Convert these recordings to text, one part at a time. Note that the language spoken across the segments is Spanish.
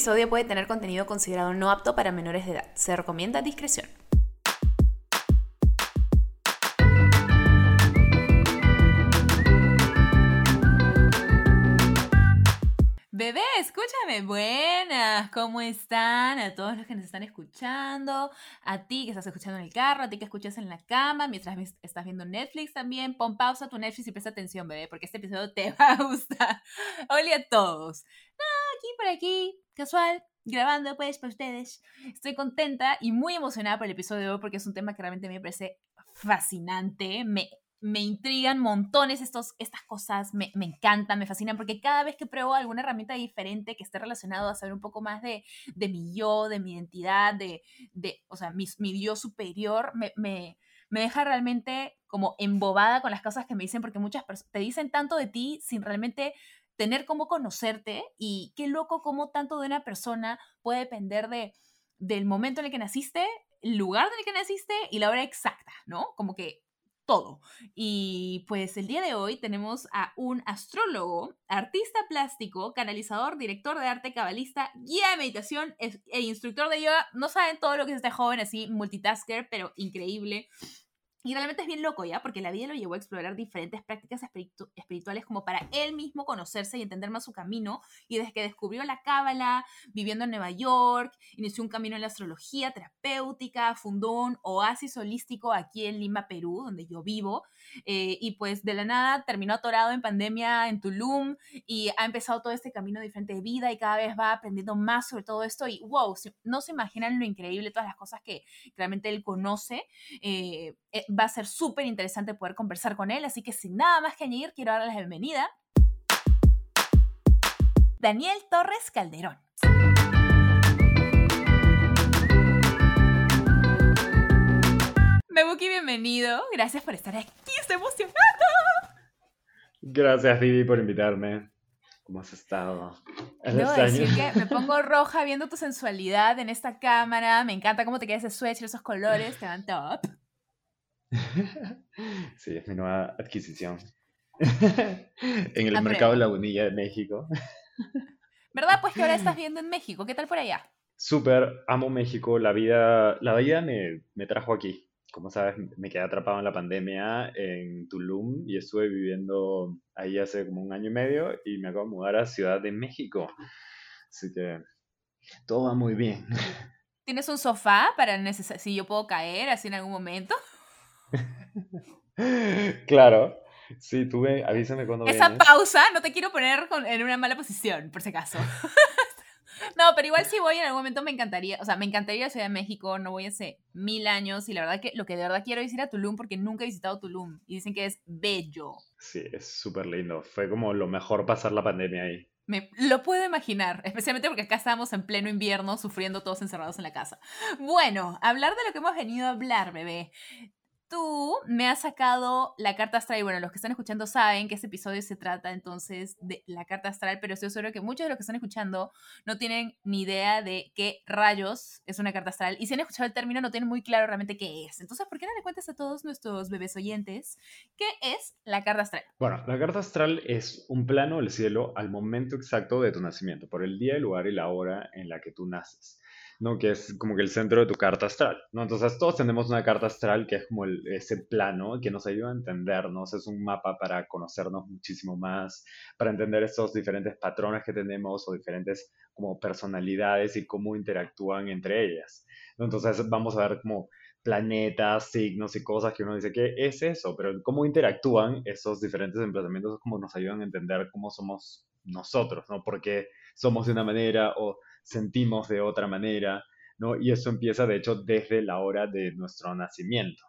episodio puede tener contenido considerado no apto para menores de edad. Se recomienda discreción. Bebé, escúchame. Buenas, ¿cómo están? A todos los que nos están escuchando, a ti que estás escuchando en el carro, a ti que escuchas en la cama, mientras estás viendo Netflix también, pon pausa a tu Netflix y presta atención, bebé, porque este episodio te va a gustar. Hola a todos. aquí por aquí, casual, grabando pues para ustedes. Estoy contenta y muy emocionada por el episodio de hoy porque es un tema que realmente me parece fascinante. Me me intrigan montones estos, estas cosas, me, me, encantan, me fascinan, porque cada vez que pruebo alguna herramienta diferente que esté relacionado a saber un poco más de, de mi yo, de mi identidad, de, de o sea, mi, mi yo superior, me, me, me, deja realmente como embobada con las cosas que me dicen, porque muchas personas te dicen tanto de ti sin realmente tener cómo conocerte y qué loco cómo tanto de una persona puede depender de, del momento en el que naciste, el lugar en el que naciste y la hora exacta, ¿no? Como que todo. Y pues el día de hoy tenemos a un astrólogo, artista plástico, canalizador, director de arte, cabalista, guía de meditación e instructor de yoga. No saben todo lo que es este joven así, multitasker, pero increíble. Y realmente es bien loco, ¿ya? Porque la vida lo llevó a explorar diferentes prácticas espirituales como para él mismo conocerse y entender más su camino. Y desde que descubrió la cábala, viviendo en Nueva York, inició un camino en la astrología terapéutica, fundó un oasis holístico aquí en Lima, Perú, donde yo vivo. Eh, y pues de la nada terminó atorado en pandemia en Tulum y ha empezado todo este camino diferente de vida y cada vez va aprendiendo más sobre todo esto. Y wow, no se imaginan lo increíble, todas las cosas que realmente él conoce. Eh, eh, va a ser súper interesante poder conversar con él, así que sin nada más que añadir, quiero darle la bienvenida. Daniel Torres Calderón. Mebuki, bienvenido. Gracias por estar aquí. Estoy emocionada. Gracias, Vivi, por invitarme. ¿Cómo has estado? Debo decir que me pongo roja viendo tu sensualidad en esta cámara. Me encanta cómo te queda ese sweatshirt, esos colores. Te van top. Sí, es mi nueva adquisición. en el mercado de la Lagunilla de México. ¿Verdad? Pues que ahora estás viendo en México. ¿Qué tal por allá? Súper, amo México. La vida, la vida me, me trajo aquí. Como sabes, me quedé atrapado en la pandemia en Tulum y estuve viviendo ahí hace como un año y medio y me acabo de mudar a Ciudad de México. Así que todo va muy bien. ¿Tienes un sofá para si yo puedo caer así en algún momento? claro. Sí, tuve, avísame cuando Esa pausa, no te quiero poner en una mala posición, por si acaso. no, pero igual si voy en algún momento me encantaría, o sea, me encantaría Ciudad de México, no voy hace mil años y la verdad que lo que de verdad quiero es ir a Tulum porque nunca he visitado Tulum y dicen que es bello. Sí, es súper lindo. Fue como lo mejor pasar la pandemia ahí. Me lo puedo imaginar, especialmente porque acá estamos en pleno invierno sufriendo todos encerrados en la casa. Bueno, hablar de lo que hemos venido a hablar, bebé tú me has sacado la carta astral. Y bueno, los que están escuchando saben que este episodio se trata entonces de la carta astral, pero estoy seguro que muchos de los que están escuchando no tienen ni idea de qué rayos es una carta astral. Y si han escuchado el término, no tienen muy claro realmente qué es. Entonces, ¿por qué no le cuentas a todos nuestros bebés oyentes qué es la carta astral? Bueno, la carta astral es un plano del cielo al momento exacto de tu nacimiento, por el día, el lugar y la hora en la que tú naces. ¿No? Que es como que el centro de tu carta astral, ¿no? Entonces todos tenemos una carta astral que es como ese plano que nos ayuda a entendernos, es un mapa para conocernos muchísimo más, para entender estos diferentes patrones que tenemos o diferentes como personalidades y cómo interactúan entre ellas, Entonces vamos a ver como planetas, signos y cosas que uno dice, ¿qué es eso? Pero cómo interactúan esos diferentes emplazamientos, cómo nos ayudan a entender cómo somos nosotros, ¿no? Porque somos de una manera o sentimos de otra manera, ¿no? Y eso empieza, de hecho, desde la hora de nuestro nacimiento,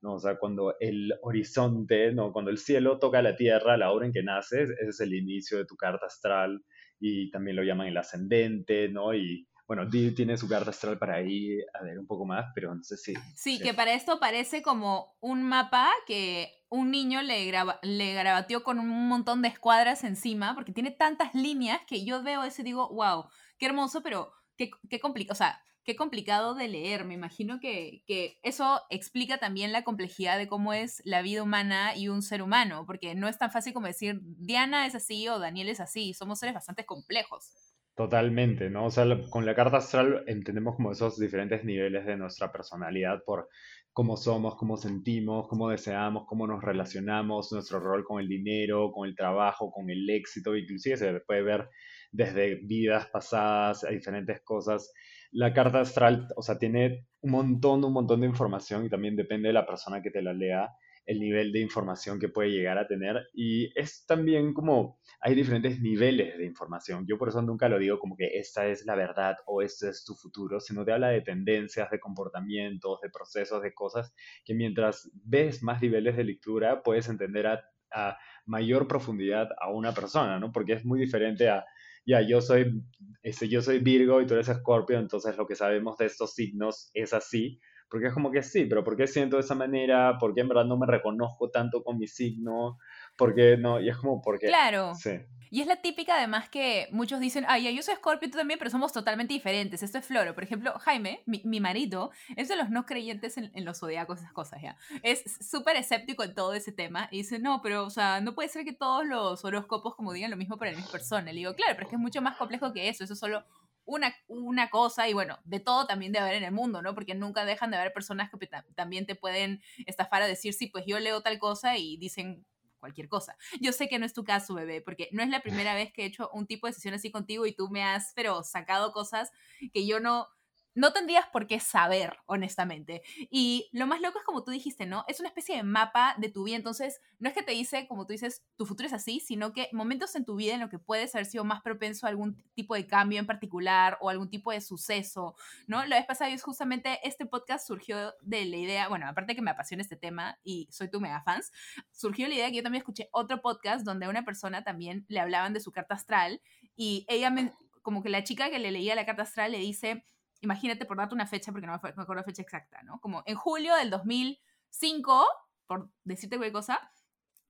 ¿no? O sea, cuando el horizonte, ¿no? Cuando el cielo toca la tierra, la hora en que naces, ese es el inicio de tu carta astral y también lo llaman el ascendente, ¿no? Y bueno, Di tiene su carta astral para ahí a ver un poco más, pero no sé si... Sí, que para esto parece como un mapa que un niño le, graba, le grabateó con un montón de escuadras encima, porque tiene tantas líneas que yo veo eso y digo, wow, qué hermoso, pero qué, qué complicado, o sea, qué complicado de leer. Me imagino que, que, eso explica también la complejidad de cómo es la vida humana y un ser humano, porque no es tan fácil como decir Diana es así o Daniel es así, somos seres bastante complejos. Totalmente, ¿no? O sea, con la carta astral entendemos como esos diferentes niveles de nuestra personalidad por cómo somos, cómo sentimos, cómo deseamos, cómo nos relacionamos, nuestro rol con el dinero, con el trabajo, con el éxito, inclusive se puede ver desde vidas pasadas a diferentes cosas. La carta astral, o sea, tiene un montón, un montón de información y también depende de la persona que te la lea, el nivel de información que puede llegar a tener. Y es también como hay diferentes niveles de información. Yo por eso nunca lo digo como que esta es la verdad o este es tu futuro, sino te habla de tendencias, de comportamientos, de procesos, de cosas que mientras ves más niveles de lectura puedes entender a, a mayor profundidad a una persona, ¿no? Porque es muy diferente a, ya, yo soy, ese, yo soy Virgo y tú eres Escorpio, entonces lo que sabemos de estos signos es así. Porque es como que sí, pero ¿por qué siento de esa manera? ¿Por qué en verdad no me reconozco tanto con mi signo? ¿Por qué no? Y es como porque, Claro. sí, Y es la típica además que muchos dicen, ay, yo soy Scorpio, tú también, pero somos totalmente diferentes. Esto es Floro. Por ejemplo, Jaime, mi, mi marido, es de los no creyentes en, en los zodiacos, esas cosas ya. Es súper escéptico en todo ese tema. Y dice, no, pero, o sea, no puede ser que todos los horóscopos como digan lo mismo para la misma persona. Le digo, claro, pero es que es mucho más complejo que eso. Eso es solo una, una cosa y bueno, de todo también debe haber en el mundo, ¿no? Porque nunca dejan de haber personas que ta- también te pueden estafar a decir, sí, pues yo leo tal cosa y dicen cualquier cosa. Yo sé que no es tu caso, bebé, porque no es la primera vez que he hecho un tipo de sesión así contigo y tú me has, pero sacado cosas que yo no, no tendrías por qué saber, honestamente. Y lo más loco es como tú dijiste, ¿no? Es una especie de mapa de tu vida, entonces no es que te dice, como tú dices, tu futuro es así, sino que momentos en tu vida en los que puedes haber sido más propenso a algún tipo de cambio en particular o algún tipo de suceso, ¿no? La vez pasada es justamente este podcast surgió de la idea, bueno, aparte que me apasiona este tema y soy tu mega fans, surgió la idea que yo también escuché otro podcast donde a una persona también le hablaban de su carta astral y ella me, como que la chica que le leía la carta astral le dice, imagínate por darte una fecha, porque no me acuerdo la fecha exacta, ¿no? Como en julio del 2005, por decirte cualquier cosa,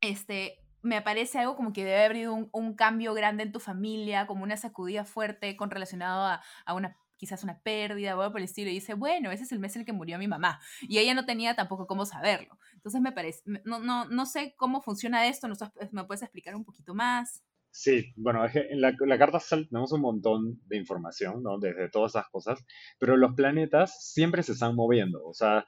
este, me aparece algo como que debe haber habido un, un cambio grande en tu familia, como una sacudida fuerte con relacionado a, a una quizás una pérdida o algo por el estilo, y dice, bueno, ese es el mes en el que murió mi mamá, y ella no tenía tampoco cómo saberlo. Entonces me parece, no, no, no sé cómo funciona esto, ¿no sabes- ¿me puedes explicar un poquito más? Sí, bueno, en la, la carta astral tenemos un montón de información, ¿no? Desde todas esas cosas, pero los planetas siempre se están moviendo, o sea,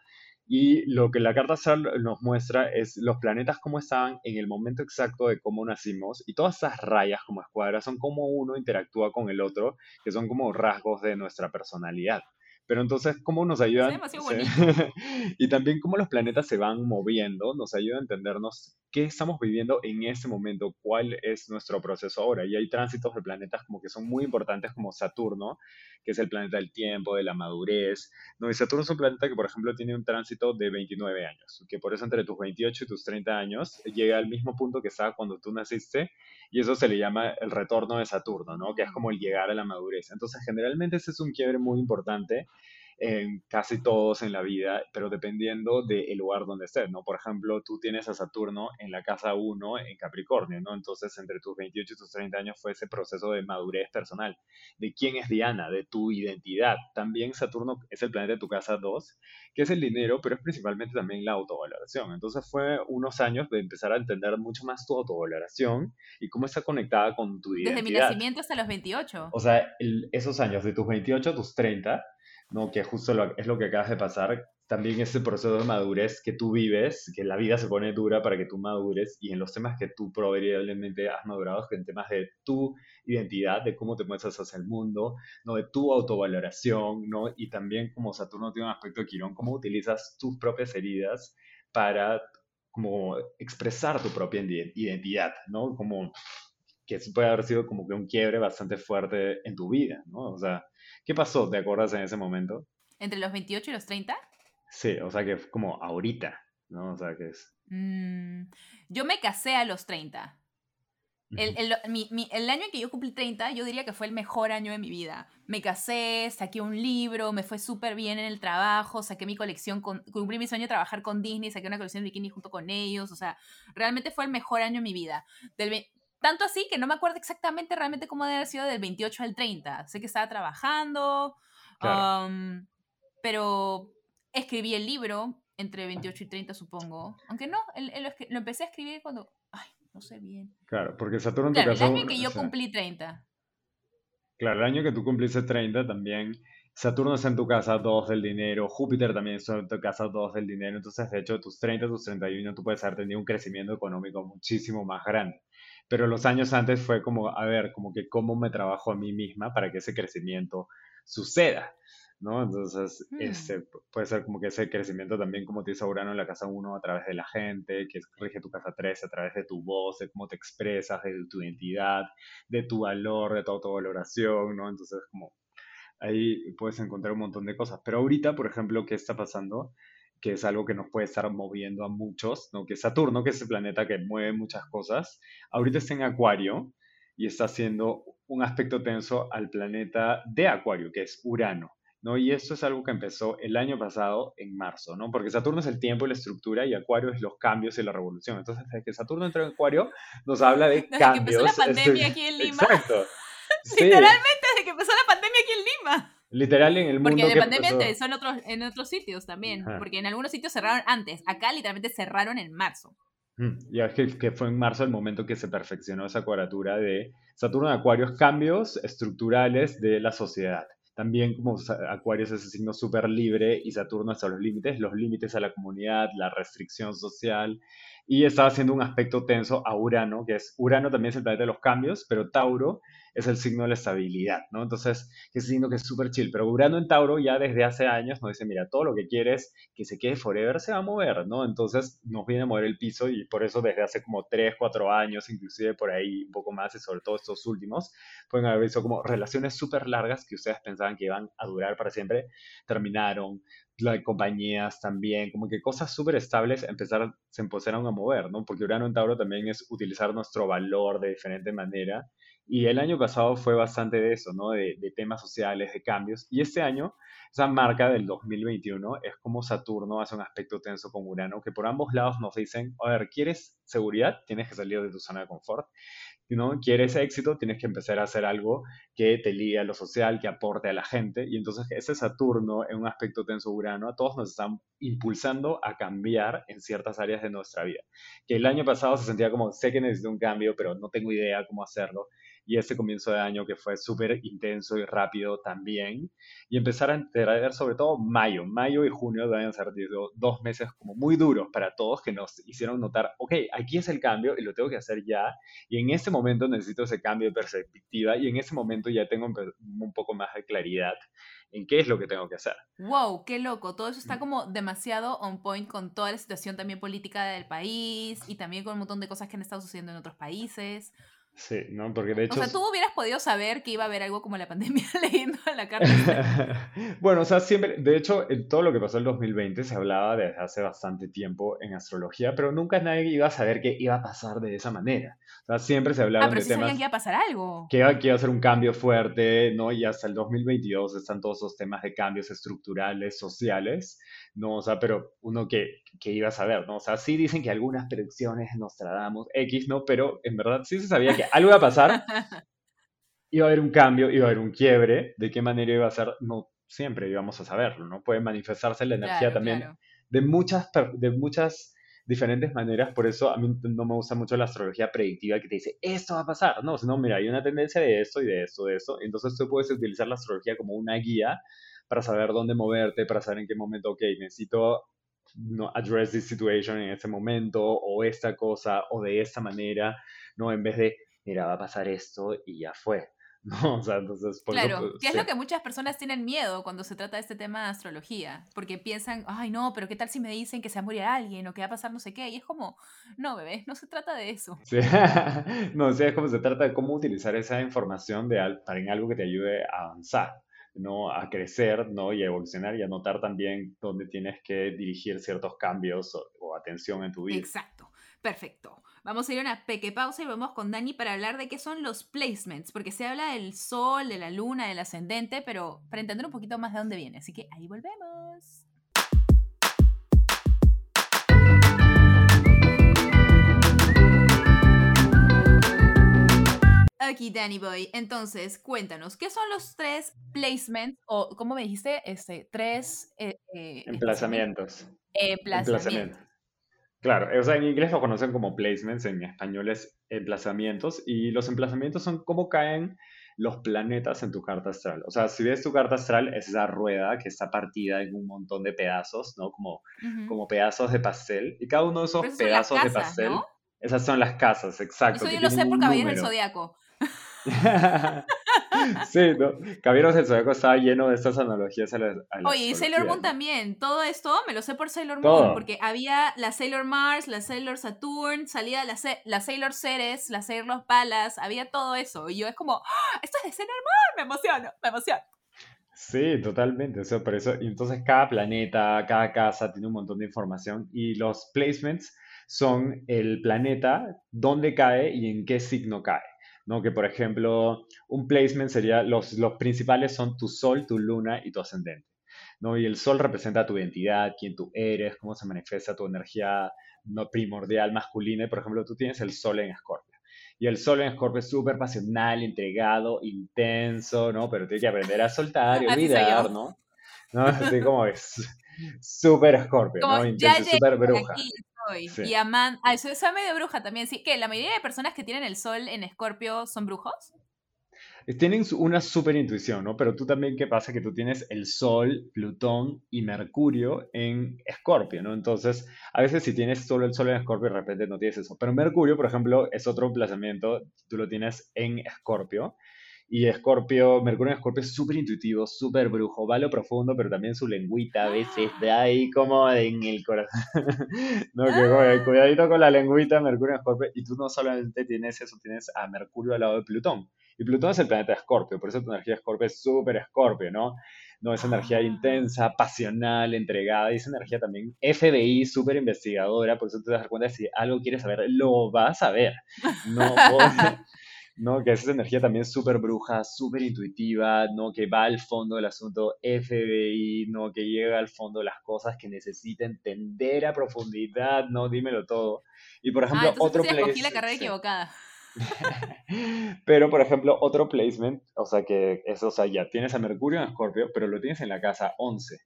y lo que la carta astral nos muestra es los planetas cómo estaban en el momento exacto de cómo nacimos, y todas esas rayas como escuadras son cómo uno interactúa con el otro, que son como rasgos de nuestra personalidad. Pero entonces, ¿cómo nos Es ayudan? demasiado Sí. bonito. Y también cómo los planetas se van moviendo, nos ayuda a entendernos qué estamos viviendo en ese momento, cuál es nuestro proceso ahora. Y hay tránsitos de planetas como que son muy importantes, como Saturno, que es el planeta del tiempo, de la madurez. No, y Saturno es un planeta que, por ejemplo, tiene un tránsito de 29 años, que por eso entre tus 28 y tus 30 años llega al mismo punto que estaba cuando tú naciste, y eso se le llama el retorno de Saturno, ¿no? Que es como el llegar a la madurez. Entonces, generalmente ese es un quiebre muy importante en casi todos en la vida, pero dependiendo del lugar donde estés, ¿no? Por ejemplo, tú tienes a Saturno en la casa uno en Capricornio, ¿no? Entonces, entre tus 28 y tus 30 años fue ese proceso de madurez personal, de quién es Diana, de tu identidad. También Saturno es el planeta de tu casa 2, que es el dinero, pero es principalmente también la autovaloración. Entonces, fue unos años de empezar a entender mucho más tu autovaloración y cómo está conectada con tu Desde mi identidad. nacimiento hasta los 28. O sea, el- esos años de tus 28 a tus 30 ¿no? Que justo es lo que acabas de pasar. También ese proceso de madurez que tú vives, que la vida se pone dura para que tú madures y en los temas que tú probablemente has madurado, en temas de tu identidad, de cómo te muestras hacia el mundo, ¿no? De tu autovaloración, ¿no? Y también como Saturno tiene un aspecto de Quirón, cómo utilizas tus propias heridas para como expresar tu propia ide- identidad, ¿no? Como que eso puede haber sido como que un quiebre bastante fuerte en tu vida, ¿no? O sea, ¿qué pasó? ¿Te acuerdas en ese momento? ¿Entre los 28 y los 30? Sí, o sea, que es como ahorita, ¿no? O sea, que es... Mm, yo me casé a los 30. El, el- mi- mi- el año en que yo cumplí 30, yo diría que fue el mejor año de mi vida. Me casé, saqué un libro, me fue súper bien en el trabajo, saqué mi colección, con, cumplí mi sueño de trabajar con Disney, saqué una colección de bikini junto con ellos, o sea, realmente fue el mejor año de mi vida. Del tanto así que no me acuerdo exactamente realmente cómo debe haber sido del 28 al 30. Sé que estaba trabajando, Claro. um, pero escribí el libro entre 28 y 30, supongo. Aunque no, el- el- lo, empecé a escribir cuando... Ay, no sé bien. Claro, porque Saturno en tu Claro, el caso... año en que yo o sea, cumplí 30. Claro, el año que tú cumpliste 30 también, Saturno está en tu casa 2 del dinero, Júpiter también está en tu casa 2 del dinero, entonces de hecho tus 30, tus 31 tú puedes haber tenido un crecimiento económico muchísimo más grande. Pero los años antes fue como, a ver, como que cómo me trabajo a mí misma para que ese crecimiento suceda. ¿no? Entonces, mm. este, puede ser como que ese crecimiento también, como te dice Urano en la casa 1, a través de la gente, que rige tu casa 3, a través de tu voz, de cómo te expresas, de tu identidad, de tu valor, de tu autovaloración, ¿no? Entonces, como ahí puedes encontrar un montón de cosas. Pero ahorita, por ejemplo, ¿qué está pasando? Que es algo que nos puede estar moviendo a muchos, ¿no? que Saturno, que es el planeta que mueve muchas cosas, ahorita está en Acuario y está haciendo un aspecto tenso al planeta de Acuario, que es Urano. ¿no? Y esto es algo que empezó el año pasado, en marzo, ¿no? Porque Saturno es el tiempo y la estructura y Acuario es los cambios y la revolución. Entonces, desde que Saturno entró en Acuario, nos habla de desde cambios. que empezó la pandemia aquí en Lima. Exacto. Literalmente desde que empezó la pandemia aquí en Lima. Literal en el mundo. Porque de pandemia empezó en otros, en otros sitios también. Porque en algunos sitios cerraron antes. Acá literalmente cerraron en marzo. Mm, ya es que, que, fue en marzo el momento que se perfeccionó esa cuadratura de Saturno en Acuarios, cambios estructurales de la sociedad. También como Acuario es ese signo súper libre y Saturno hasta los límites, los límites a la comunidad, la restricción social. Y estaba haciendo un aspecto tenso a Urano, que es, Urano también es el planeta de los cambios, pero Tauro es el signo de la estabilidad, ¿no? Entonces, es signo que es súper chill. Pero Urano en Tauro ya desde hace años nos dice, mira, todo lo que quieres que se quede forever se va a mover, ¿no? Entonces nos viene a mover el piso y por eso desde hace como 3, 4 años, inclusive por ahí un poco más y sobre todo estos últimos, pueden haber visto como relaciones súper largas que ustedes pensaban que iban a durar para siempre, terminaron, las compañías también, como que cosas súper estables empezaron, se empezaron a mover, ¿no? Porque Urano en Tauro también es utilizar nuestro valor de diferente manera y el año pasado fue bastante de eso, ¿no? De, temas sociales, de cambios. Y este año, esa marca del 2021 es como Saturno hace un aspecto tenso con Urano, que por ambos lados nos dicen, a ver, ¿quieres seguridad? Tienes que salir de tu zona de confort. ¿No? Quieres éxito, tienes que empezar a hacer algo que te ligue a lo social, que aporte a la gente. Y entonces ese Saturno en un aspecto tenso Urano a todos nos están impulsando a cambiar en ciertas áreas de nuestra vida. Que el año pasado se sentía como, sé que necesito un cambio, pero no tengo idea cómo hacerlo y este comienzo de año que fue súper intenso y rápido también. Y empezar a entender sobre todo mayo. Mayo y junio deben ser dos meses como muy duros para todos que nos hicieron notar, ok, aquí es el cambio y lo tengo que hacer ya. Y en este momento necesito ese cambio de perspectiva y en ese momento ya tengo un poco más de claridad en qué es lo que tengo que hacer. Wow, qué loco. Todo eso está como demasiado on point con toda la situación también política del país y también con un montón de cosas que han estado sucediendo en otros países. Sí, ¿no? Porque de hecho... O sea, tú hubieras podido saber que iba a haber algo como la pandemia leyendo la carta. bueno, o sea, siempre, de hecho, en todo lo que pasó en 2020 se hablaba desde hace bastante tiempo en astrología, pero nunca nadie iba a saber que iba a pasar de esa manera. O sea, siempre se hablaba ah, pero de sí temas... que iba a pasar algo. Que iba, que iba a ser un cambio fuerte, ¿no? Y hasta el 2022 están todos esos temas de cambios estructurales, sociales, ¿no? O sea, pero uno que, que iba a saber, ¿no? O sea, sí dicen que algunas predicciones nos tratamos X, ¿no? Pero en verdad sí se sabía que algo iba a pasar, iba a haber un cambio, iba a haber un quiebre, de qué manera iba a ser, no siempre íbamos a saberlo, ¿no? Puede manifestarse la energía también de muchas, de muchas diferentes maneras, por eso a mí no me gusta mucho la astrología predictiva que te dice, esto va a pasar, no, sino, mira, hay una tendencia de esto y de esto, de esto, entonces tú puedes utilizar la astrología como una guía para saber dónde moverte, para saber en qué momento, ok, necesito no, address this situation en este momento, o esta cosa, o de esta manera, ¿no? En vez de, mira, va a pasar esto y ya fue. ¿no? O sea, entonces, claro, pues, que es lo que muchas personas tienen miedo cuando se trata de este tema de astrología, porque piensan, ay, no, pero ¿qué tal si me dicen que se va a morir alguien o que va a pasar no sé qué? Y es como, no, bebé, no se trata de eso. Sí. no, o sea, es como se trata de cómo utilizar esa información de, para en algo que te ayude a avanzar. ¿No? a crecer ¿no? y a evolucionar y a notar también dónde tienes que dirigir ciertos cambios o, atención en tu vida. Exacto, perfecto. Vamos a ir a una pequeña pausa y vamos con Dani para hablar de qué son los placements, porque se habla del sol, de la luna, del ascendente, pero para entender un poquito más de dónde viene. Así que ahí volvemos. Aquí Danny Boy. Entonces, cuéntanos, ¿qué son los tres placements o, ¿cómo me dijiste? Este, tres eh, eh, emplazamientos. Emplazamientos. Claro, o sea, en inglés lo conocen como placements, en español es emplazamientos, y los emplazamientos son cómo caen los planetas en tu carta astral. O sea, si ves tu carta astral, es esa rueda que está partida en un montón de pedazos, ¿no? Como, como pedazos de pastel. Y cada uno de esos pedazos de pastel, esas son las casas, exacto. Eso yo lo sé por Caballeros del Zodiaco. sí, ¿no? Caballeros del Zodiaco estaba lleno de estas analogías a la, Oye, y Sailor Moon también. Todo esto me lo sé por Sailor Moon, porque había la Sailor Mars, la Sailor Saturn, salía la, la Sailor Ceres, la Sailor Palas, había todo eso. Y yo es como, ¡Ah! esto es de Sailor Moon, me emociono, me emociono. Sí, totalmente. O por eso, y entonces cada planeta, cada casa tiene un montón de información y los placements son el planeta, dónde cae y en qué signo cae. ¿No? Que por ejemplo, un placement sería, los, los principales son tu sol, tu luna y tu ascendente. ¿no? Y el sol representa tu identidad, quién tú eres, cómo se manifiesta tu energía no primordial masculina. Y por ejemplo, tú tienes el sol en Escorpio. Y el sol en Escorpio es súper pasional, entregado, intenso, ¿no? Pero tiene que aprender a soltar y olvidar, ¿no? ¿no? Así como es súper Escorpio, ¿no? Intenso, súper bruja. Y Amanda. Ah, eso es medio bruja también. Sí, que la mayoría de personas que tienen el sol en Escorpio son brujos. Tienen una super intuición, ¿no? Pero tú también, ¿qué pasa? Que tú tienes el Sol, Plutón y Mercurio en Escorpio, ¿no? Entonces, a veces si tienes solo el Sol en Escorpio, de repente no tienes eso. Pero Mercurio, por ejemplo, es otro emplazamiento, tú lo tienes en Escorpio. Y Escorpio, Mercurio en Escorpio es súper intuitivo, súper brujo, va a lo profundo, pero también su lengüita a veces de ahí como en el corazón. no, que ah. cuidadito con la lengüita, Mercurio en Escorpio. Y tú no solamente tienes eso, tienes a Mercurio al lado de Plutón. Y Plutón es el planeta de Escorpio, por eso tu energía de Escorpio es súper Escorpio, ¿no? No, esa energía ah. intensa, pasional, entregada, y esa energía también FBI, súper investigadora, por eso te das cuenta de si algo quieres saber, lo vas a ver. No, ¿no? Que esa energía también súper bruja, súper intuitiva, ¿no? Que va al fondo del asunto FBI, ¿no? Que llega al fondo de las cosas que necesita entender a profundidad, ¿no? Dímelo todo. Y por ejemplo, ah, otro placement... la carrera equivocada. pero, por ejemplo, otro placement, o sea, que eso, o sea, ya tienes a Mercurio en Escorpio, pero lo tienes en la casa 11.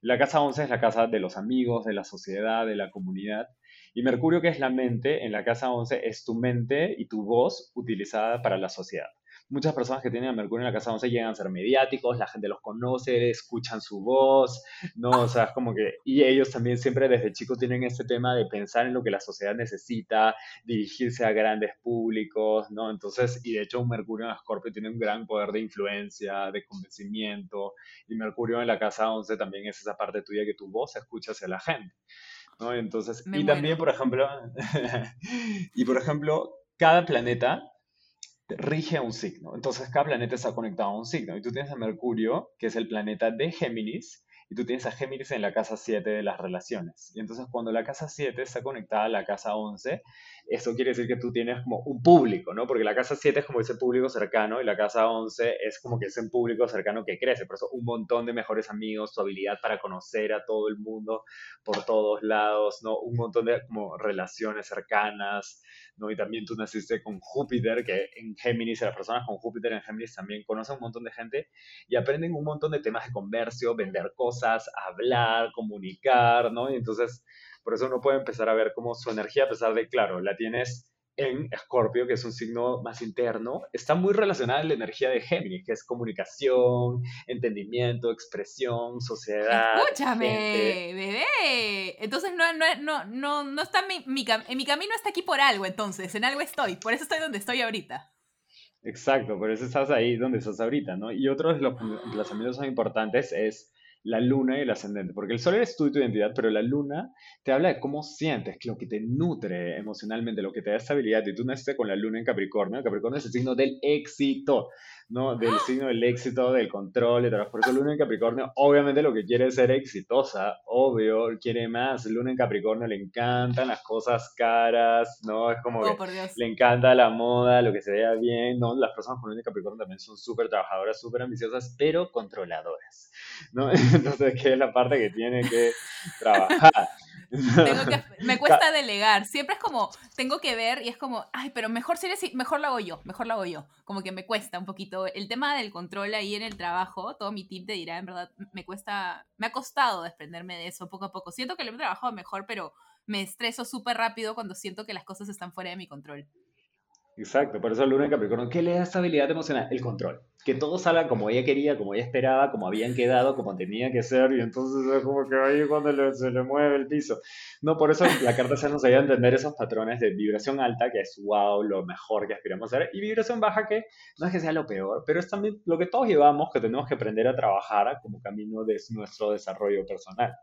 La casa 11 es la casa de los amigos, de la sociedad, de la comunidad. Y Mercurio, que es la mente, en la casa 11 es tu mente y tu voz utilizada para la sociedad. Muchas personas que tienen a Mercurio en la casa 11 llegan a ser mediáticos, la gente los conoce, escuchan su voz, ¿no? O sea, es como que, y ellos también siempre desde chicos tienen este tema de pensar en lo que la sociedad necesita, dirigirse a grandes públicos, ¿no? Entonces, y de hecho un Mercurio en Escorpio tiene un gran poder de influencia, de convencimiento, y Mercurio en la casa 11 también es esa parte tuya que tu voz escucha hacia la gente. ¿No? Entonces, y también, por ejemplo, y por ejemplo, cada planeta rige un signo. Entonces, cada planeta está conectado a un signo. Y tú tienes a Mercurio, que es el planeta de Géminis, y tú tienes a Géminis en la casa 7 de las relaciones. Y entonces cuando la casa 7 está conectada a la casa 11, eso quiere decir que tú tienes como un público, ¿no? Porque la casa 7 es como ese público cercano y la casa 11 es como que ese público cercano que crece. Por eso un montón de mejores amigos, tu habilidad para conocer a todo el mundo por todos lados, ¿no? Un montón de como relaciones cercanas, ¿no? Y también tú naciste con Júpiter, que en Géminis, las personas con Júpiter en Géminis también conocen un montón de gente y aprenden un montón de temas de comercio, vender cosas, hablar, comunicar, ¿no? Y entonces, por eso uno puede empezar a ver cómo su energía, a pesar de, claro, la tienes en Escorpio, que es un signo más interno, está muy relacionada a la energía de Géminis, que es comunicación, entendimiento, expresión, sociedad. Escúchame, bebé. Entonces no, no, no, no, está mi, mi, en mi camino está aquí por algo, entonces, en algo estoy, por eso estoy donde estoy ahorita. Exacto, por eso estás ahí donde estás ahorita, ¿no? Y otro de los emplazamientos más importantes es la luna y el ascendente, porque el sol eres tú y tu identidad, pero la luna te habla de cómo sientes, lo que te nutre emocionalmente, lo que te da estabilidad, y tú naciste con la luna en Capricornio, Capricornio es el signo del éxito, ¿no? Del ¡Ah! signo del éxito, del control, de Por eso Luna en Capricornio, obviamente lo que quiere es ser exitosa, obvio, quiere más. Luna en Capricornio le encantan las cosas caras, ¿no? Es como oh, que le encanta la moda, lo que se vea bien, ¿no? Las personas con Luna en Capricornio también son súper trabajadoras, súper ambiciosas, pero controladoras, ¿no? Entonces, ¿qué es la parte que tiene que trabajar? me cuesta delegar. Siempre es como, tengo que ver y es como, ay, pero mejor ser mejor lo hago yo, mejor lo hago yo. Como que me cuesta un poquito. El tema del control ahí en el trabajo, todo mi tip te dirá, en verdad, me cuesta, me ha costado desprenderme de eso poco a poco. Siento que lo he trabajado mejor, pero me estreso súper rápido cuando siento que las cosas están fuera de mi control. Exacto, por eso Luna en Capricornio, ¿qué le da estabilidad emocional? El control. Que todo salga como ella quería, como ella esperaba, como habían quedado, como tenía que ser, y entonces es como que ahí cuando se le mueve el piso. No, por eso la carta se nos ayuda a entender esos patrones de vibración alta, que es wow, lo mejor que aspiramos a hacer, y vibración baja, que no es que sea lo peor, pero es también lo que todos llevamos, que tenemos que aprender a trabajar como camino de nuestro desarrollo personal.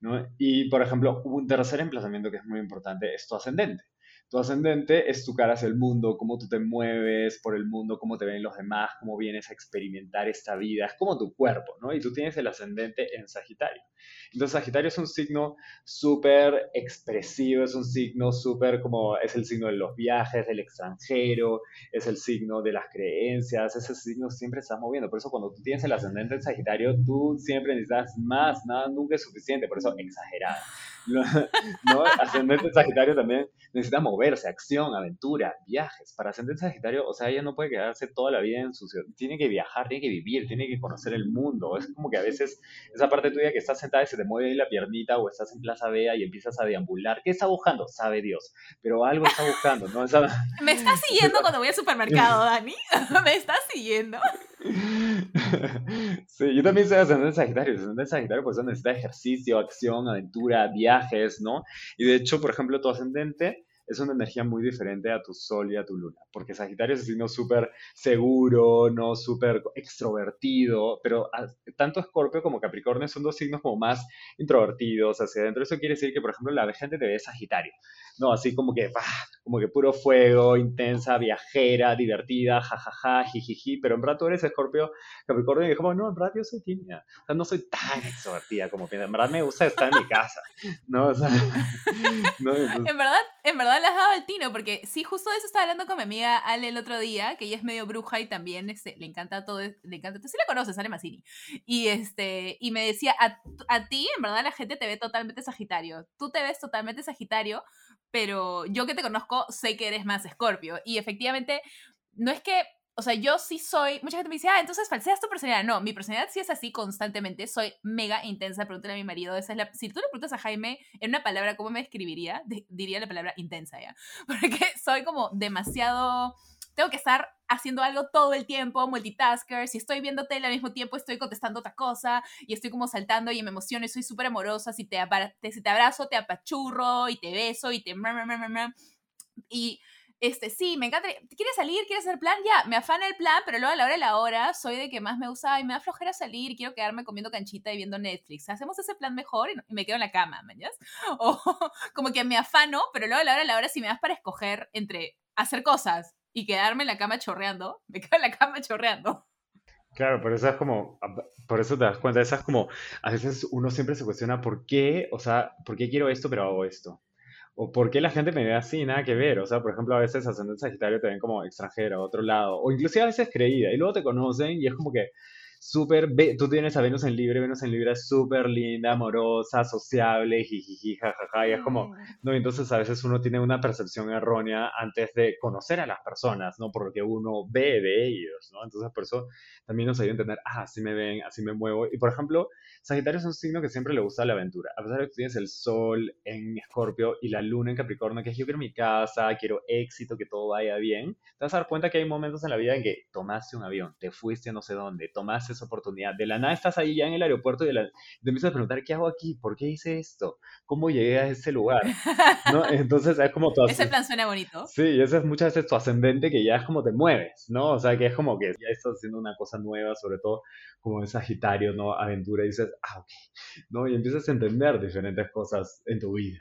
¿no? Y, por ejemplo, un tercer emplazamiento que es muy importante es tu ascendente. Tu ascendente es tu cara hacia el mundo, cómo tú te mueves por el mundo, cómo te ven los demás, cómo vienes a experimentar esta vida, es como tu cuerpo, ¿no? Y tú tienes el ascendente en Sagitario. Entonces Sagitario es un signo súper expresivo, es un signo súper como, es el signo de los viajes, del extranjero, es el signo de las creencias, ese signo siempre está moviendo. Por eso cuando tú tienes el ascendente en Sagitario, tú siempre necesitas más, nada nunca es suficiente, por eso exagerado. ¿no? Ascendente Sagitario también necesita moverse, acción, aventura, viajes. Para ascendente Sagitario, o sea, ella no puede quedarse toda la vida en su ciudad. Tiene que viajar, tiene que vivir, tiene que conocer el mundo. Es como que a veces esa parte tuya que estás sentada y se te mueve ahí la piernita o estás en Plaza Vea y empiezas a deambular. ¿Qué está buscando? Sabe Dios. Pero algo está buscando, ¿no? ¿Me estás siguiendo cuando voy al supermercado, Dani? ¿Me estás siguiendo? Sí, yo también soy ascendente Sagitario. Ascendente Sagitario, pues necesita ejercicio, acción, aventura, viajes, ¿no? Y de hecho, por ejemplo, tu ascendente es una energía muy diferente a tu sol y a tu luna, porque Sagitario es un signo súper seguro, no súper extrovertido, pero tanto Escorpio como Capricornio son dos signos como más introvertidos hacia adentro. Eso quiere decir que, por ejemplo, la gente te ve Sagitario, ¿no? Así como que, como que puro fuego, intensa, viajera, divertida, jajaja, jijiji, pero en verdad tú eres Escorpio, Capricornio, y como, no, en verdad yo soy tímida, o sea, no soy tan extrovertida como piensas, en verdad me gusta estar en mi casa, ¿no? O sea, en verdad, en verdad le has dado el tino, porque sí, justo de eso estaba hablando con mi amiga Ale el otro día, que ella es medio bruja y también este, le encanta todo, le encanta, tú sí la conoces, Ale Massini, y, este, y me decía, a, a ti, en verdad, la gente te ve totalmente Sagitario, tú te ves totalmente Sagitario, pero yo que te conozco sé que eres más Escorpio, y efectivamente, no es que o sea, yo sí soy, mucha gente me dice, ah, entonces falseas tu personalidad. No, mi personalidad sí es así constantemente, soy mega intensa. Pregúntale a mi marido, esa es la, si tú le preguntas a Jaime en una palabra, ¿cómo me escribiría? diría la palabra intensa, ¿ya? Porque soy como demasiado, tengo que estar haciendo algo todo el tiempo, multitasker, si estoy viendo tele al mismo tiempo estoy contestando otra cosa y estoy como saltando y me emociono y soy súper amorosa, si te, si te abrazo, te apachurro y te beso y te... Y este, sí, me encanta. ¿Quieres salir? ¿Quieres hacer plan? Ya, me afana el plan, pero luego a la hora de la hora soy de que más me gusta y me da flojera salir quiero quedarme comiendo canchita y viendo Netflix. Hacemos ese plan mejor y me quedo en la cama, ¿mañas? O como que me afano, pero luego a la hora de la hora, si me das para escoger entre hacer cosas y quedarme en la cama chorreando, me quedo en la cama chorreando. Claro, por eso es como, por eso te das cuenta, esa es como, a veces uno siempre se cuestiona por qué, o sea, por qué quiero esto, pero hago esto o por qué la gente me ve así, nada que ver. O sea, por ejemplo, a veces ascendente Sagitario te ven como extranjera, otro lado, o inclusive a veces creída, y luego te conocen y es como que súper, tú tienes a Venus en Libre, Venus en Libre es súper linda, amorosa, sociable, jijiji, jajaja, y es como, no, entonces a veces uno tiene una percepción errónea antes de conocer a las personas, ¿no? Por lo que uno ve de ellos, ¿no? Entonces por eso también nos ayuda a entender, ah, así me ven, así me muevo, y por ejemplo, Sagitario es un signo que siempre le gusta la aventura. A pesar de que tienes el sol en Escorpio y la luna en Capricornio, que es yo quiero mi casa, quiero éxito, que todo vaya bien, te vas a dar cuenta que hay momentos en la vida en que tomaste un avión, te fuiste a no sé dónde, tomaste esa oportunidad, de la nada estás ahí ya en el aeropuerto y te empiezas a preguntar, ¿qué hago aquí? ¿Por qué hice esto? ¿Cómo llegué a ese lugar? ¿No? Entonces es como tu Ese plan suena bonito. Sí, ese es muchas veces tu ascendente que ya es como te mueves, ¿no? O sea, que es como que ya estás haciendo una cosa nueva, sobre todo como es Sagitario, ¿no? Aventura, y dices, ah, ok, ¿no? Y empiezas a entender diferentes cosas en tu vida.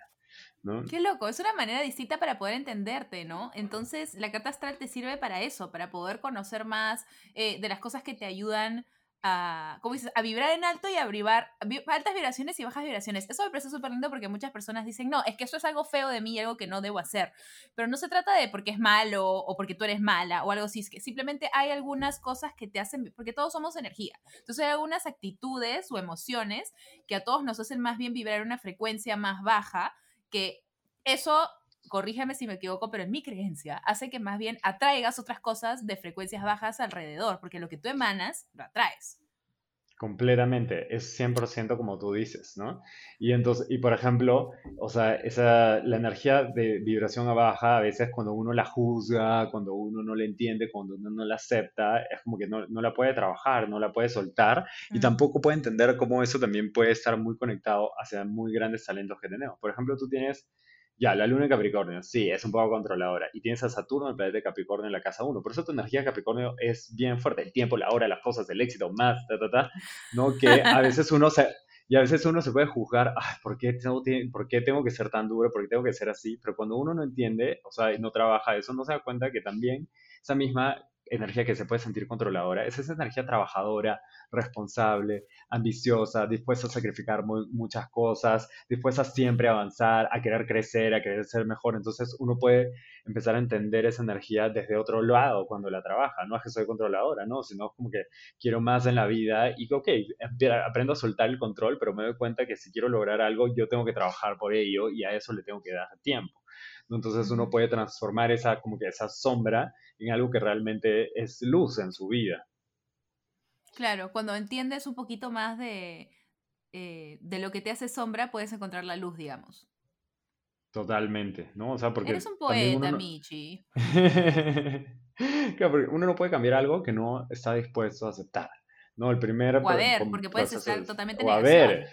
¿No? Qué loco, es una manera distinta para poder entenderte, ¿no? Entonces, la carta astral te sirve para eso, para poder conocer más eh, de las cosas que te ayudan a, ¿cómo dices? a vibrar en alto y a vibrar altas vibraciones y bajas vibraciones. Eso me parece súper lindo porque muchas personas dicen, no, es que eso es algo feo de mí y algo que no debo hacer. Pero no se trata de porque es malo o porque tú eres mala o algo así, es que simplemente hay algunas cosas que te hacen, porque todos somos energía. Entonces hay algunas actitudes o emociones que a todos nos hacen más bien vibrar una frecuencia más baja, que eso corrígeme si me equivoco, pero en mi creencia, hace que más bien atraigas otras cosas de frecuencias bajas alrededor, porque lo que tú emanas, lo atraes. Completamente, es 100% como tú dices, ¿no? Y entonces, y por ejemplo, o sea, esa, la energía de vibración a baja, a veces cuando uno la juzga, cuando uno no la entiende, cuando uno no la acepta, es como que no, no la puede trabajar, no la puede soltar y tampoco puede entender cómo eso también puede estar muy conectado hacia muy grandes talentos que tenemos. Por ejemplo, tú tienes ya, la luna en Capricornio, sí, es un poco controladora. Y tienes a Saturno, el planeta de Capricornio, en la casa uno Por eso tu energía de Capricornio es bien fuerte. El tiempo, la hora, las cosas, el éxito, más, ta, ta, ta. ¿No? Que a veces uno se... Y a veces uno se puede juzgar, Ay, ¿por qué, tengo, ¿por qué tengo que ser tan duro? ¿Por qué tengo que ser así? Pero cuando uno no entiende, o sea, no trabaja eso, no se da cuenta que también esa misma energía que se puede sentir controladora es esa energía trabajadora, responsable, ambiciosa, dispuesta a sacrificar muchas cosas, dispuesta a siempre avanzar, a querer crecer, a querer ser mejor. Entonces uno puede empezar a entender esa energía desde otro lado cuando la trabaja. No es que soy controladora, no, sino como que quiero más en la vida y que, ok, aprendo a soltar el control, pero me doy cuenta que si quiero lograr algo, yo tengo que trabajar por ello y a eso le tengo que dar tiempo. Entonces uno puede transformar esa, como que esa sombra en algo que realmente es luz en su vida. Claro, cuando entiendes un poquito más de, eh, de lo que te hace sombra, puedes encontrar la luz, digamos. Totalmente, ¿no? O sea, porque Eres un poeta, Michi. claro, porque uno no puede cambiar algo que no está dispuesto a aceptar, ¿no? El primer... O a ver, porque puedes estar totalmente o a ver,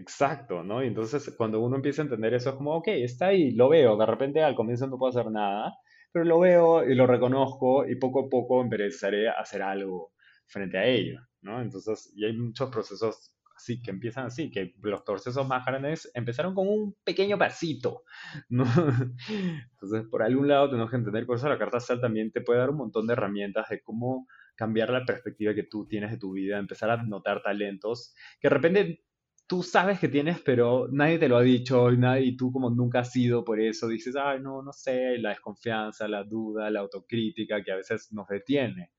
Exacto, ¿no? Y entonces cuando uno empieza a entender eso es como, ok, está ahí, lo veo, de repente al comienzo no puedo hacer nada, pero lo veo y lo reconozco y poco a poco empezaré a hacer algo frente a ello, ¿no? Entonces, y hay muchos procesos así que empiezan así, que los procesos más grandes empezaron con un pequeño pasito, ¿no? Entonces, por algún lado tenemos que entender, por eso la carta astral también te puede dar un montón de herramientas de cómo cambiar la perspectiva que tú tienes de tu vida, empezar a notar talentos que de repente tú sabes que tienes, pero nadie te lo ha dicho y, nadie, y tú como nunca has sido por eso, dices, ay, no, no sé, la desconfianza, la duda, la autocrítica que a veces nos detiene.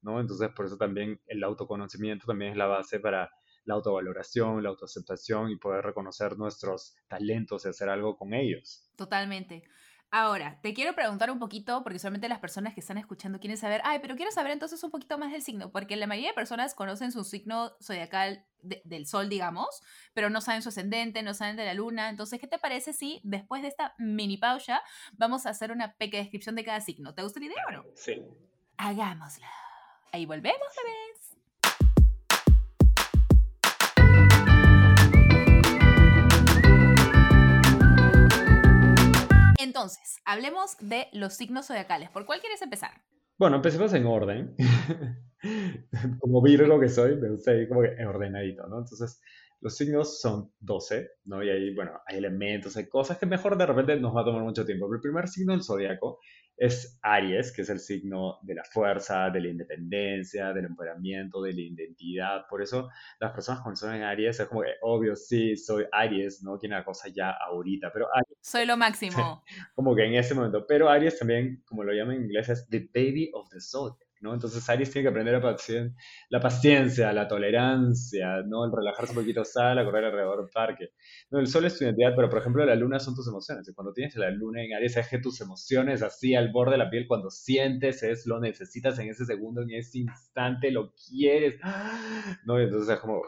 ¿no? Entonces, por eso también el autoconocimiento también es la base para la autovaloración, la autoaceptación y poder reconocer nuestros talentos y hacer algo con ellos. Totalmente. Ahora, te quiero preguntar un poquito, porque solamente las personas que están escuchando quieren saber, ay, pero quiero saber entonces un poquito más del signo, porque la mayoría de personas conocen su signo zodiacal del sol, digamos, pero no saben su ascendente, no saben de la luna. Entonces, ¿qué te parece si después de esta mini pausa vamos a hacer una pequeña descripción de cada signo? ¿Te gusta la idea o no? Sí. Hagámoslo. Ahí volvemos, bebés. Entonces, hablemos de los signos zodiacales. ¿Por cuál quieres empezar? Bueno, empecemos en orden. como Virgo que soy, me gusta ir como que ordenadito, ¿no? Entonces, los signos son 12, ¿no? Y ahí, bueno, hay elementos, hay cosas que mejor de repente nos va a tomar mucho tiempo. Pero el primer signo del zodiaco es Aries, que es el signo de la fuerza, de la independencia, del empoderamiento, de la identidad. Por eso las personas cuando son en Aries es como que, obvio, sí, soy Aries, ¿no? Tiene una cosa ya ahorita, pero Aries, Soy lo máximo. como que en ese momento. Pero Aries también, como lo llaman en inglés, es the baby of the zodiac. ¿No? Entonces Aries tiene que aprender la, paciencia, la tolerancia, ¿no? El relajarse un poquito, sal a correr alrededor del parque. No, el sol es tu identidad, pero por ejemplo la luna son tus emociones. Y cuando tienes la luna en Aries, es tus emociones así al borde de la piel, cuando sientes, es lo necesitas en ese segundo, en ese instante, lo quieres. ¿No? Y entonces es como...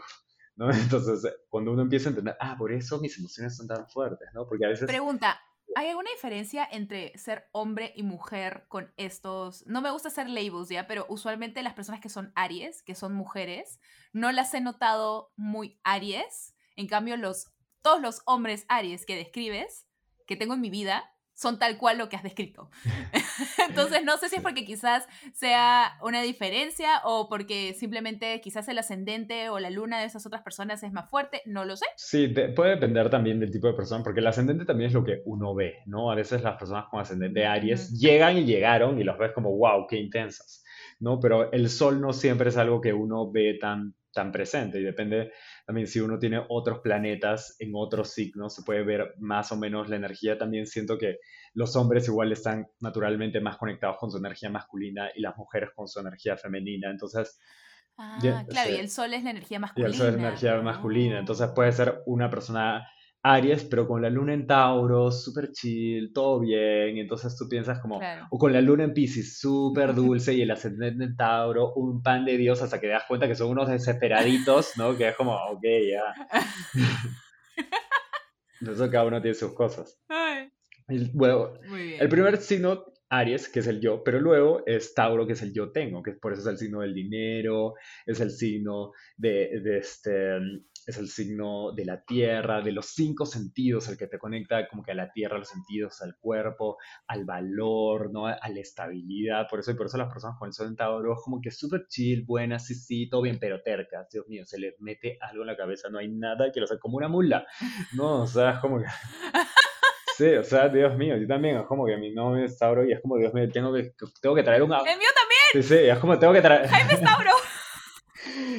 ¿no? Entonces, cuando uno empieza a entender, ah, por eso mis emociones son tan fuertes, ¿no? Porque a veces... Pregunta, ¿Hay alguna diferencia entre ser hombre y mujer con estos? No me gusta hacer labels ya, pero usualmente las personas que son Aries, que son mujeres, no las he notado muy Aries. En cambio, los, todos los hombres Aries que describes, que tengo en mi vida, son tal cual lo que has descrito. Entonces, no sé si es porque quizás sea una diferencia o porque simplemente quizás el ascendente o la luna de esas otras personas es más fuerte, no lo sé. Sí, puede depender también del tipo de persona, porque el ascendente también es lo que uno ve, ¿no? A veces las personas con ascendente Aries llegan y llegaron y los ves como, wow, qué intensas, ¿no? Pero el sol no siempre es algo que uno ve tan tan presente y depende también si uno tiene otros planetas en otros signos, se puede ver más o menos la energía. También siento que los hombres igual están naturalmente más conectados con su energía masculina y las mujeres con su energía femenina. Entonces... Ah, claro, y el sol es la energía masculina. Y el sol es la energía masculina. Entonces puede ser una persona Aries, pero con la luna en Tauro, súper chill, todo bien. Y entonces tú piensas como, Claro. o con la luna en Pisces, súper dulce, y el ascendente en Tauro, un pan de Dios, hasta que te das cuenta que son unos desesperaditos, ¿no? Que es como, ok, ya. Entonces cada uno tiene sus cosas. Ay, el primer signo, Aries, que es el yo, pero luego es Tauro, que es el yo tengo, que por eso es el signo del dinero, es el signo de, de este, es el signo de la tierra, de los cinco sentidos, el que te conecta como que a la tierra, a los sentidos, al cuerpo, al valor, ¿no? A la estabilidad. Por eso, y por eso las personas con el sol en Tauro como que súper chill, buenas, sí, sí, todo bien, pero tercas. Dios mío, se les mete algo en la cabeza, no hay nada que lo sea como una mula, ¿no? O sea, es como que... Sí, o sea, Dios mío, yo también, es como que mi novio es Tauro y es como, Dios mío, tengo que, tengo que traer un... El mío también, Sí, sí, es como, tengo que traer... Jaime Tauro.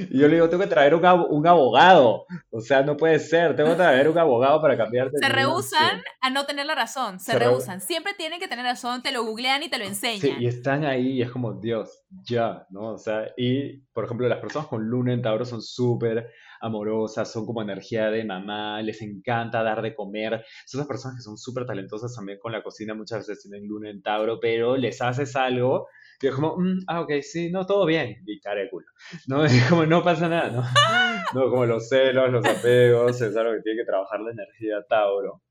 Y yo le digo, tengo que traer un, ab- un abogado. O sea, no puede ser, tengo que traer un abogado para cambiarte. Se rehusan Sí. a no tener la razón, se, Se rehu- rehusan. Siempre tienen que tener razón, te lo googlean y te lo Sí, enseñan. y están ahí y es como, Dios, ya, ¿no? O sea, y por ejemplo, las personas con luna en Tauro son súper amorosas, son como energía de mamá, les encanta dar de comer. Son esas personas que son súper talentosas también con la cocina, muchas veces tienen luna en Tauro, pero les haces algo y es como, "Mm, ah, ok, sí, no, todo bien, y cara de culo, ¿no? Es como, no pasa nada, ¿no? No, como los celos, los apegos, es algo que tiene que trabajar la energía Tauro.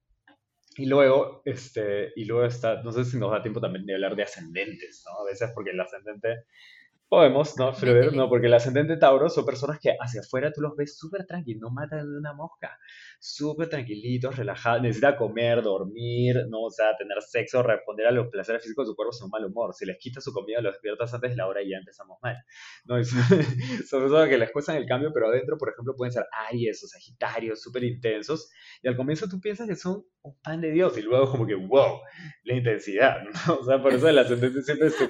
Y luego, este, y luego está, no sé si nos da tiempo también de hablar de ascendentes, ¿no? A veces porque el ascendente podemos, ¿no? Pero, no, porque el ascendente Tauro son personas que hacia afuera tú los ves súper tranquilos, no matan de una mosca, súper tranquilitos, relajados, necesita comer, dormir, ¿no? O sea, tener sexo, responder a los placeres físicos de su cuerpo son mal humor. Si les quitas su comida, los despiertas antes de la hora y ya empezamos mal, ¿no? Y son, son personas que les cuestan el cambio, pero adentro, por ejemplo, pueden ser Aries o Sagitarios, súper intensos, y al comienzo tú piensas que son un pan de Dios, y luego como que, wow, la intensidad, ¿no? O sea, por eso el ascendente siempre es tu,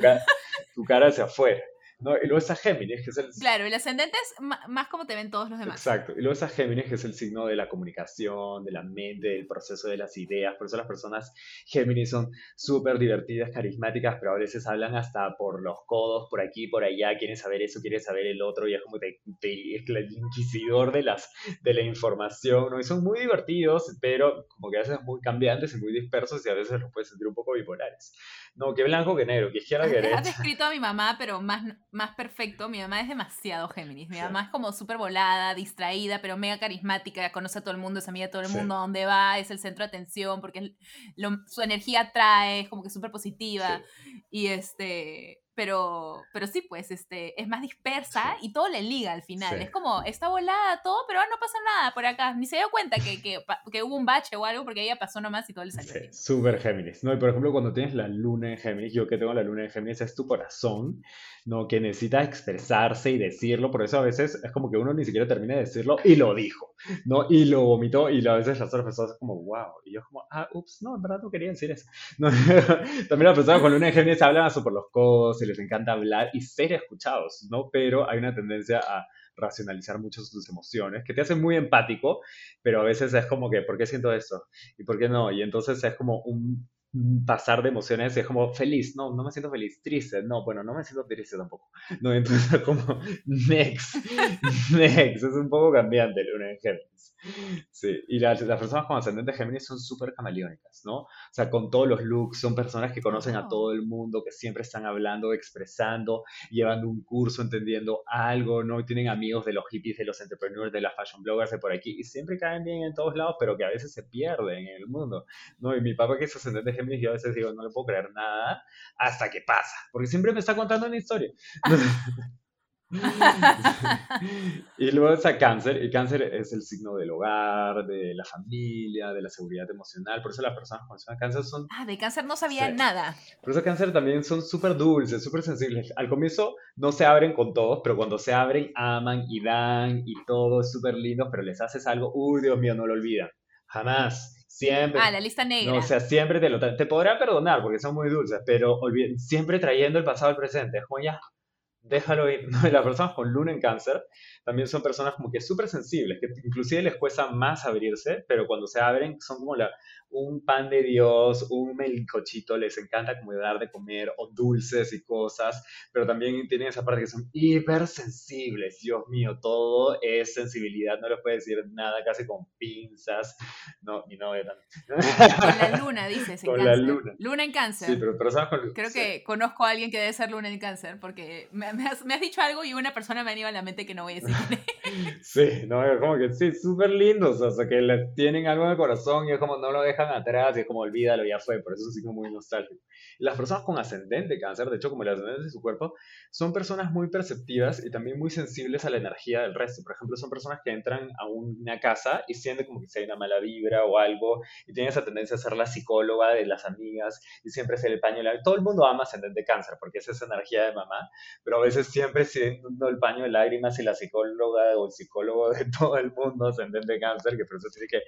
tu cara hacia afuera, ¿no? Y luego está Géminis, que es el... Claro, el ascendente es más como te ven todos los demás. Exacto. Y luego está Géminis, que es el signo de la comunicación, de la mente, del proceso de las ideas. Por eso las personas Géminis son súper divertidas, carismáticas, pero a veces hablan hasta por los codos, por aquí, por allá, quieren saber eso, quieren saber el otro, y es como te, te- es el inquisidor de, las, de la información, ¿no? Y son muy divertidos, pero como que a veces muy cambiantes y muy dispersos, y a veces los puedes sentir un poco bipolares. No, que blanco que negro, que izquierda que Has derecha. descrito a mi mamá, pero más, más perfecto. Mi mamá es demasiado Géminis. Mi Sí. mamá es como súper volada, distraída, pero mega carismática. Conoce a todo el mundo, es amiga de todo el Sí. mundo, a donde va, es el centro de atención, porque lo- su energía atrae, es como que súper positiva. Sí. Y este. Pero, pero sí, pues, este, es más dispersa y todo le liga al final. Sí. Es como, está volada todo, pero no pasa nada por acá. Ni se dio cuenta que, que, que hubo un bache o algo porque ella pasó nomás y todo le salió Sí, súper Géminis, ¿no? Y por ejemplo, cuando tienes la luna en Géminis, yo que tengo la luna en Géminis, es tu corazón, ¿no? Que necesita expresarse y decirlo, por eso a veces es como que uno ni siquiera termina de decirlo y lo dijo, ¿no? Y lo vomitó y a veces las otras personas como, wow, y yo como, ah, ups, no, en verdad no quería decir eso. ¿No? También las personas con luna en Géminis hablan por los codos y les encanta hablar y ser escuchados, ¿no? Pero hay una tendencia a racionalizar mucho sus emociones, que te hace muy empático, pero a veces es como que, ¿por qué siento esto? ¿Y por qué no? Y entonces es como un pasar de emociones, es como feliz, no, no me siento feliz, triste, no, bueno, no me siento triste tampoco, no, entonces es como next, next, es un poco cambiante en Géminis, sí, y las, las personas con ascendente Géminis son súper camaleónicas, ¿no? O sea, con todos los looks, son personas que conocen a todo el mundo, que siempre están hablando, expresando, llevando un curso, entendiendo algo, ¿no? Y tienen amigos de los hippies, de los entrepreneurs, de las fashion bloggers de por aquí, y siempre caen bien en todos lados, pero que a veces se pierden en el mundo, ¿no? Y mi papá que es ascendente Géminis, yo a veces digo, no le puedo creer nada hasta que pasa, porque siempre me está contando una historia. y luego está cáncer, y cáncer es el signo del hogar, de la familia, de la seguridad emocional, por eso las personas con cáncer son Ah, de cáncer no sabía Sí. nada. por eso cáncer también son súper dulces, súper sensibles. Al comienzo no se abren con todos, pero cuando se abren aman y dan y todo es súper lindo, pero les haces algo, uy, Dios mío, no lo olvidan. Jamás, siempre. Ah, la lista negra. No, o sea, siempre te lo te podrán perdonar porque son muy dulces, pero siempre trayendo el pasado al presente. Es como ya, déjalo ir. No, las personas con luna en cáncer también son personas como que súper sensibles, que inclusive les cuesta más abrirse, pero cuando se abren son como la, un pan de Dios, un melcochito, les encanta como dar de comer, o dulces y cosas, pero también tienen esa parte que son hipersensibles, Dios mío, todo es sensibilidad, no les puede decir nada casi con pinzas, no, mi novia también. Con la luna, dices, con la luna. Luna en cáncer. Sí, pero personas con Creo que conozco a alguien que debe ser luna en cáncer, porque me, has, me, has, dicho algo y una persona me ha venido a la mente que no voy a decir. sí, no, es como que sí, súper lindos, o sea, que le tienen algo en el corazón y es como no lo dejan atrás y es como olvídalo, ya fue, por eso es como muy nostálgico. Las personas con ascendente cáncer, de hecho como el ascendente de su cuerpo, son personas muy perceptivas y también muy sensibles a la energía del resto. Por ejemplo, son personas que entran a una casa y sienten como que si hay una mala vibra o algo y tienen esa tendencia a ser la psicóloga de las amigas y siempre ser el paño. Todo el mundo ama ascendente cáncer porque es esa energía de mamá, pero a veces siempre siendo el paño de lágrimas y la psicóloga o el psicólogo de todo el mundo ascendente cáncer, que por eso tiene que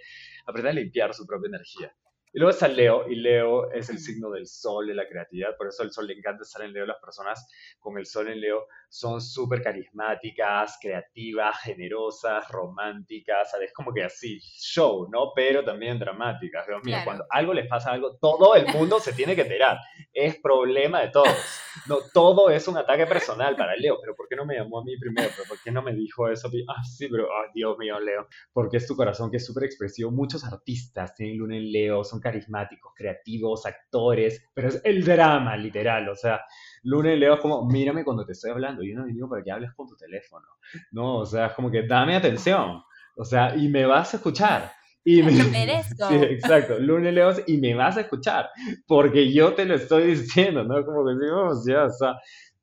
aprender a limpiar su propia energía. Y luego está Leo, y Leo es el signo del sol, de la creatividad, por eso el sol le encanta estar en Leo. Las personas con el sol en Leo son súper carismáticas, creativas, generosas, románticas, ¿sabes? Como que así, show, ¿no? Pero también dramáticas. Dios mío, cuando algo les pasa algo, todo el mundo se tiene que enterar. Es problema de todos. No, todo es un ataque personal para Leo. Pero ¿por qué no me llamó a mí primero? ¿Pero ¿Por qué no me dijo eso? Ah, sí, pero, oh, Dios mío, Leo. Porque es tu corazón que es súper expresivo. Muchos artistas tienen luna en Leo, son carismáticos, creativos, actores, pero es el drama, literal. O sea, Luna y Leo es como, mírame cuando te estoy hablando, yo no venido para que hables con tu teléfono. No, o sea, es como que dame atención. O sea, y me vas a escuchar. Y me... merezco. Sí, exacto. Luna y Leo, y me vas a escuchar. Porque yo te lo estoy diciendo, ¿no? Como que digo, o sea, o sea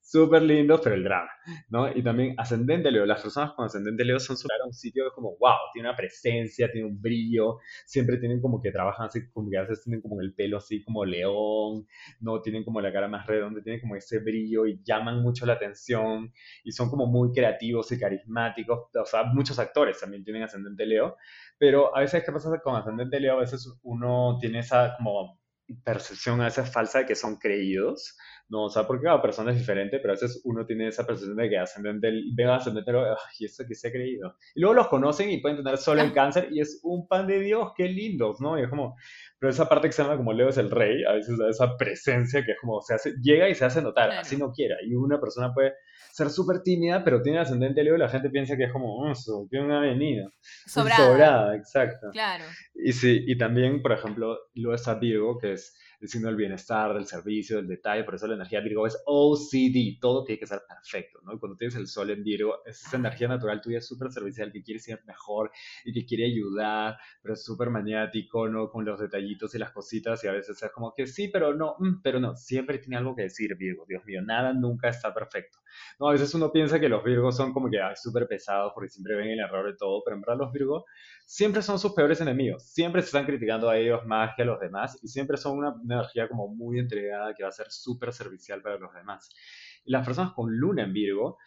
súper lindo, pero el drama, ¿no? Y también ascendente Leo, las personas con ascendente Leo son súper un sitio que como, wow, tiene una presencia, tiene un brillo, siempre tienen como que trabajan así, como que a veces tienen como el pelo así como león, ¿no? Tienen como la cara más redonda, tienen como ese brillo y llaman mucho la atención y son como muy creativos y carismáticos, o sea, muchos actores también tienen ascendente Leo, pero a veces, ¿qué pasa con ascendente Leo? A veces uno tiene esa como percepción a veces falsa de que son creídos, ¿no? O sea, porque cada persona es diferente, pero a veces uno tiene esa percepción de que ascendente, ve ascendente, y eso que se ha creído. Y luego los conocen y pueden tener solo el cáncer y es un pan de Dios, qué lindos, ¿no? Y es como, pero esa parte que se llama como Leo es el rey, a veces esa presencia que es como, se hace, llega y se hace notar, así no quiera. Y una persona puede ser súper tímida, pero tiene ascendente Leo y la gente piensa que es como, oh, tiene una avenida. Sobrada. Sobrada, exacto. Claro. Y sí, y también, por ejemplo, luego está Virgo, que es el signo del bienestar, del servicio, del detalle, por eso la energía Virgo es OCD, todo tiene que ser perfecto, ¿no? Cuando tienes el sol en Virgo, es esa energía natural tuya súper servicial, que quiere ser mejor y que quiere ayudar, pero es súper maniático, ¿no? Con los detallitos y las cositas y a veces es como que sí, pero no, mm, pero no, siempre tiene algo que decir Virgo, Dios mío, nada nunca está perfecto. No, a veces uno piensa que los Virgos son como que súper pesados porque siempre ven el error de todo, pero en verdad los Virgos siempre son sus peores enemigos, siempre se están criticando a ellos más que a los demás y siempre son una, energía como muy entregada que va a ser súper servicial para los demás. Las personas con luna en Virgo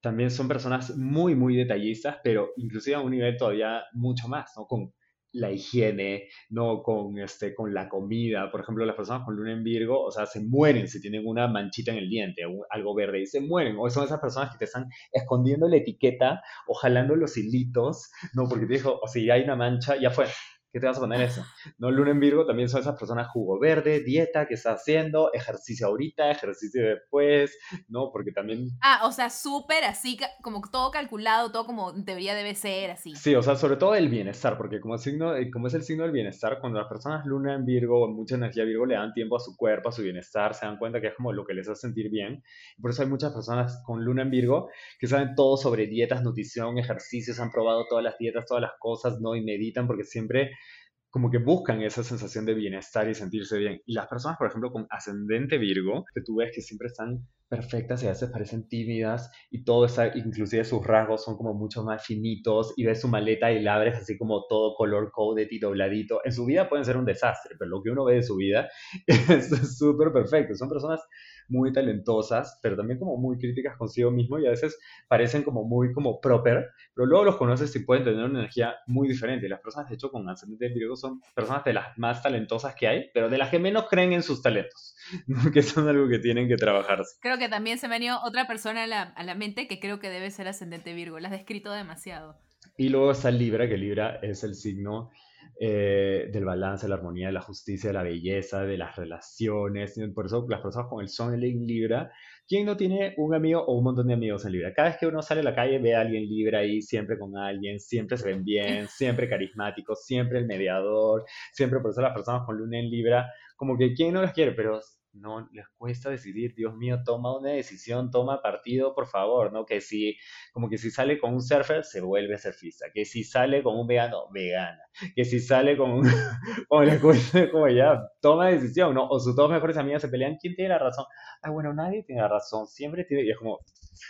también son personas muy, muy detallistas, pero inclusive a un nivel todavía mucho más, ¿no? Con la higiene, no con, este, con la comida. Por ejemplo, las personas con luna en Virgo, o sea, se mueren si tienen una manchita en el diente algo verde y se mueren. O son esas personas que te están escondiendo la etiqueta o jalando los hilitos, no, porque te dijo, o si hay una mancha, ya fue, ¿Qué te vas a poner eso? No, Luna en Virgo también son esas personas jugo verde, dieta que está haciendo, ejercicio ahorita, ejercicio después, ¿no? Porque también... Ah, o sea, súper así, como todo calculado, todo como debería debe ser, así. Sí, o sea, sobre todo el bienestar, porque como, signo, eh, como es el signo del bienestar, cuando las personas Luna en Virgo, mucha energía Virgo, le dan tiempo a su cuerpo, a su bienestar, se dan cuenta que es como lo que les hace sentir bien. Por eso hay muchas personas con Luna en Virgo que saben todo sobre dietas, nutrición, ejercicios, han probado todas las dietas, todas las cosas, ¿no? Y meditan porque siempre como que buscan esa sensación de bienestar y sentirse bien. Y las personas, por ejemplo, con ascendente Virgo, que tú ves que siempre están perfectas y a veces parecen tímidas y todo está, inclusive sus rasgos son como mucho más finitos y ves su maleta y la abres así como todo color coded y dobladito. En su vida pueden ser un desastre, pero lo que uno ve de su vida es súper perfecto. Son personas muy talentosas, pero también como muy críticas consigo mismo y a veces parecen como muy como proper, pero luego los conoces y pueden tener una energía muy diferente. Las personas, de hecho, con ascendente Virgo son personas de las más talentosas que hay, pero de las que menos creen en sus talentos, que son algo que tienen que trabajarse. Creo que también se me venido otra persona a la, a la mente que creo que debe ser ascendente Virgo. La has descrito demasiado. Y luego está Libra, que Libra es el signo eh, del balance, de la armonía, de la justicia, de la belleza, de las relaciones. Por eso las personas con el Sol en Libra, ¿quién no tiene un amigo o un montón de amigos en Libra? Cada vez que uno sale a la calle ve a alguien Libra ahí, siempre con alguien, siempre se ven bien, siempre carismáticos, siempre el mediador, siempre por eso las personas con Luna en Libra, como que ¿quién no las quiere? Pero no les cuesta decidir, Dios mío, toma una decisión, toma partido, por favor, ¿no? Que si, como que si sale con un surfer, se vuelve surfista, que si sale con un vegano, vegana, que si sale con un, como le cuesta, como ya, toma decisión, ¿no? O sus dos mejores amigas se pelean, ¿quién tiene la razón? Ah, bueno, nadie tiene la razón, siempre tiene, y es como,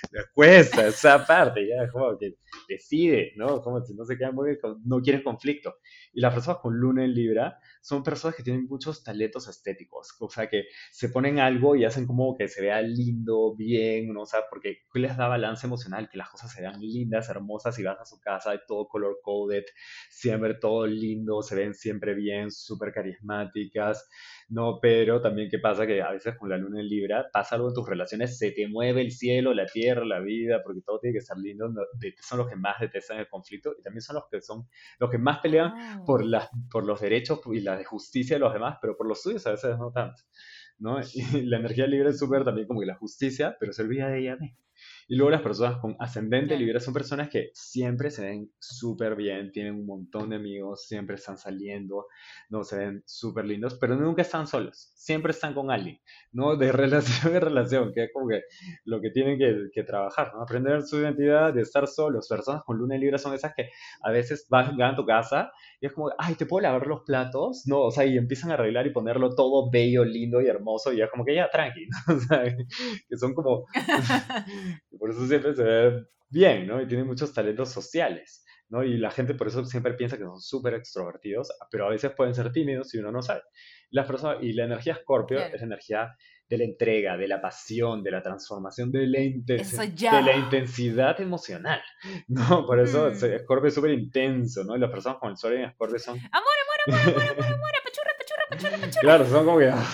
cuesta esa parte, ya, como que decide, ¿no? Como si no se quedan muy, no quieren conflicto. Y las personas con luna en Libra son personas que tienen muchos talentos estéticos, o sea, que se ponen algo y hacen como que se vea lindo, bien, ¿no? O sea, porque les da balance emocional, que las cosas se vean lindas, hermosas, y vas a su casa, todo color coded, siempre todo lindo, se ven siempre bien, súper carismáticas. No, pero también qué pasa que a veces con la luna en Libra pasa algo en tus relaciones, se te mueve el cielo, la tierra, la vida, porque todo tiene que estar lindo. Son los que más detestan el conflicto y también son los que son los que más pelean por, las, por los derechos y la justicia de los demás, pero por los suyos a veces no tanto. ¿no? Y la energía libre es súper también como que la justicia, pero se olvida de ella misma. Y luego las personas con ascendente libre son personas que siempre se ven súper bien, tienen un montón de amigos, siempre están saliendo, no se ven súper lindos, pero nunca están solos, siempre están con alguien, ¿no? De relación en relación, que es como que lo que tienen que, que trabajar, ¿no? Aprender su identidad, de estar solos. Personas con luna libre son esas que a veces van, a tu casa y es como, ay, ¿te puedo lavar los platos? No, o sea, y empiezan a arreglar y ponerlo todo bello, lindo y hermoso y es como que ya, tranqui, ¿no? O sea, que son como por eso siempre se ve bien, ¿no? Y tiene muchos talentos sociales, ¿no? Y la gente por eso siempre piensa que son súper extrovertidos, pero a veces pueden ser tímidos si uno no sabe. Las personas, y la energía Scorpio es la energía de la entrega, de la pasión, de la transformación, de la, de la intensidad emocional, ¿no? Por eso mm. Scorpio es súper intenso, ¿no? Y las personas con el sol en Scorpio son... Amor, amor, amor, amor, amor, amor, Claro, son como que, ah,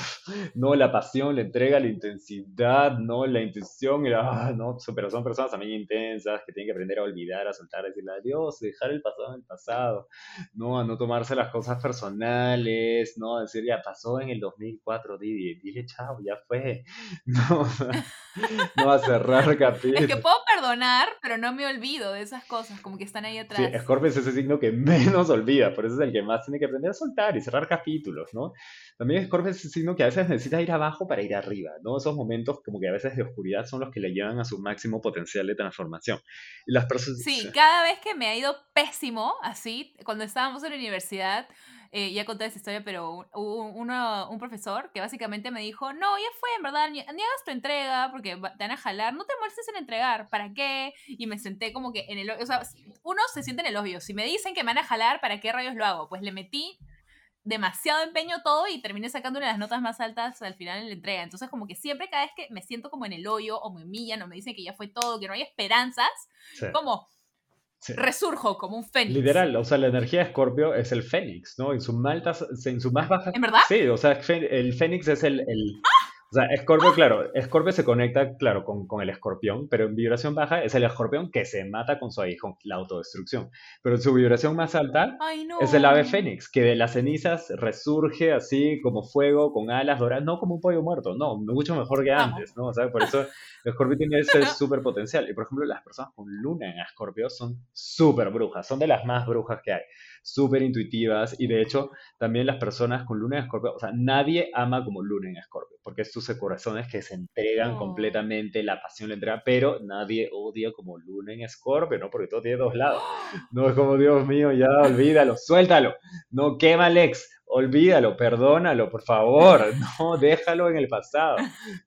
no, la pasión, la entrega, la intensidad, no, la intención, ah, no, pero son personas también intensas que tienen que aprender a olvidar, a soltar, a decirle adiós, dejar el pasado en el pasado, no, a no tomarse las cosas personales, no, a decir ya pasó en el 2004, dile, dile chao, ya fue, no, no a cerrar capítulo. Es que puedo perdonar, pero no me olvido de esas cosas, como que están ahí atrás. Sí, Scorpio es ese signo que menos olvida, por eso es el que más tiene que aprender a soltar y cerrar capítulos, ¿no? También Scorpio es ese signo que a veces necesita ir abajo para ir arriba, ¿no? Esos momentos como que a veces de oscuridad son los que le llevan a su máximo potencial de transformación. Y las personas... Sí, cada vez que me ha ido pésimo, así, cuando estábamos en la universidad, eh, ya conté esa historia, pero hubo uno, un profesor que básicamente me dijo, no, ya fue, en verdad, ni, hagas tu entrega porque te van a jalar, no te molestes en entregar, ¿para qué? Y me senté como que en el, o sea, uno se siente en el obvio, si me dicen que me van a jalar, ¿para qué rayos lo hago? Pues le metí demasiado empeño todo y terminé sacando una de las notas más altas al final en la entrega. Entonces, como que siempre cada vez que me siento como en el hoyo o me humillan o me dicen que ya fue todo, que no hay esperanzas, como resurjo como un fénix. Literal, o sea, la energía de Scorpio es el fénix, ¿no? En su, maltas, en su más baja... ¿En verdad? Sí, o sea, el fénix es el... el... ¡Ah! O sea, Escorpio, claro, Escorpio se conecta, claro, con, con, el escorpión, pero en vibración baja es el escorpión que se mata con su aguijón, la autodestrucción. Pero en su vibración más alta es el ave fénix, que de las cenizas resurge así como fuego, con alas doradas, no como un pollo muerto, no, mucho mejor que antes, ¿no? O sea, por eso Escorpio tiene ese súper potencial. Y por ejemplo, las personas con luna en Escorpio son súper brujas, son de las más brujas que hay súper intuitivas y de hecho también las personas con luna en escorpio, o sea, nadie ama como luna en escorpio, porque es tus corazones que se entregan completamente, la pasión, entrega, pero nadie odia como luna en escorpio, ¿no? Porque todo tiene dos lados. No es como, Dios mío, ya olvídalo, suéltalo, no quema el ex, olvídalo, perdónalo, por favor, no, déjalo en el pasado.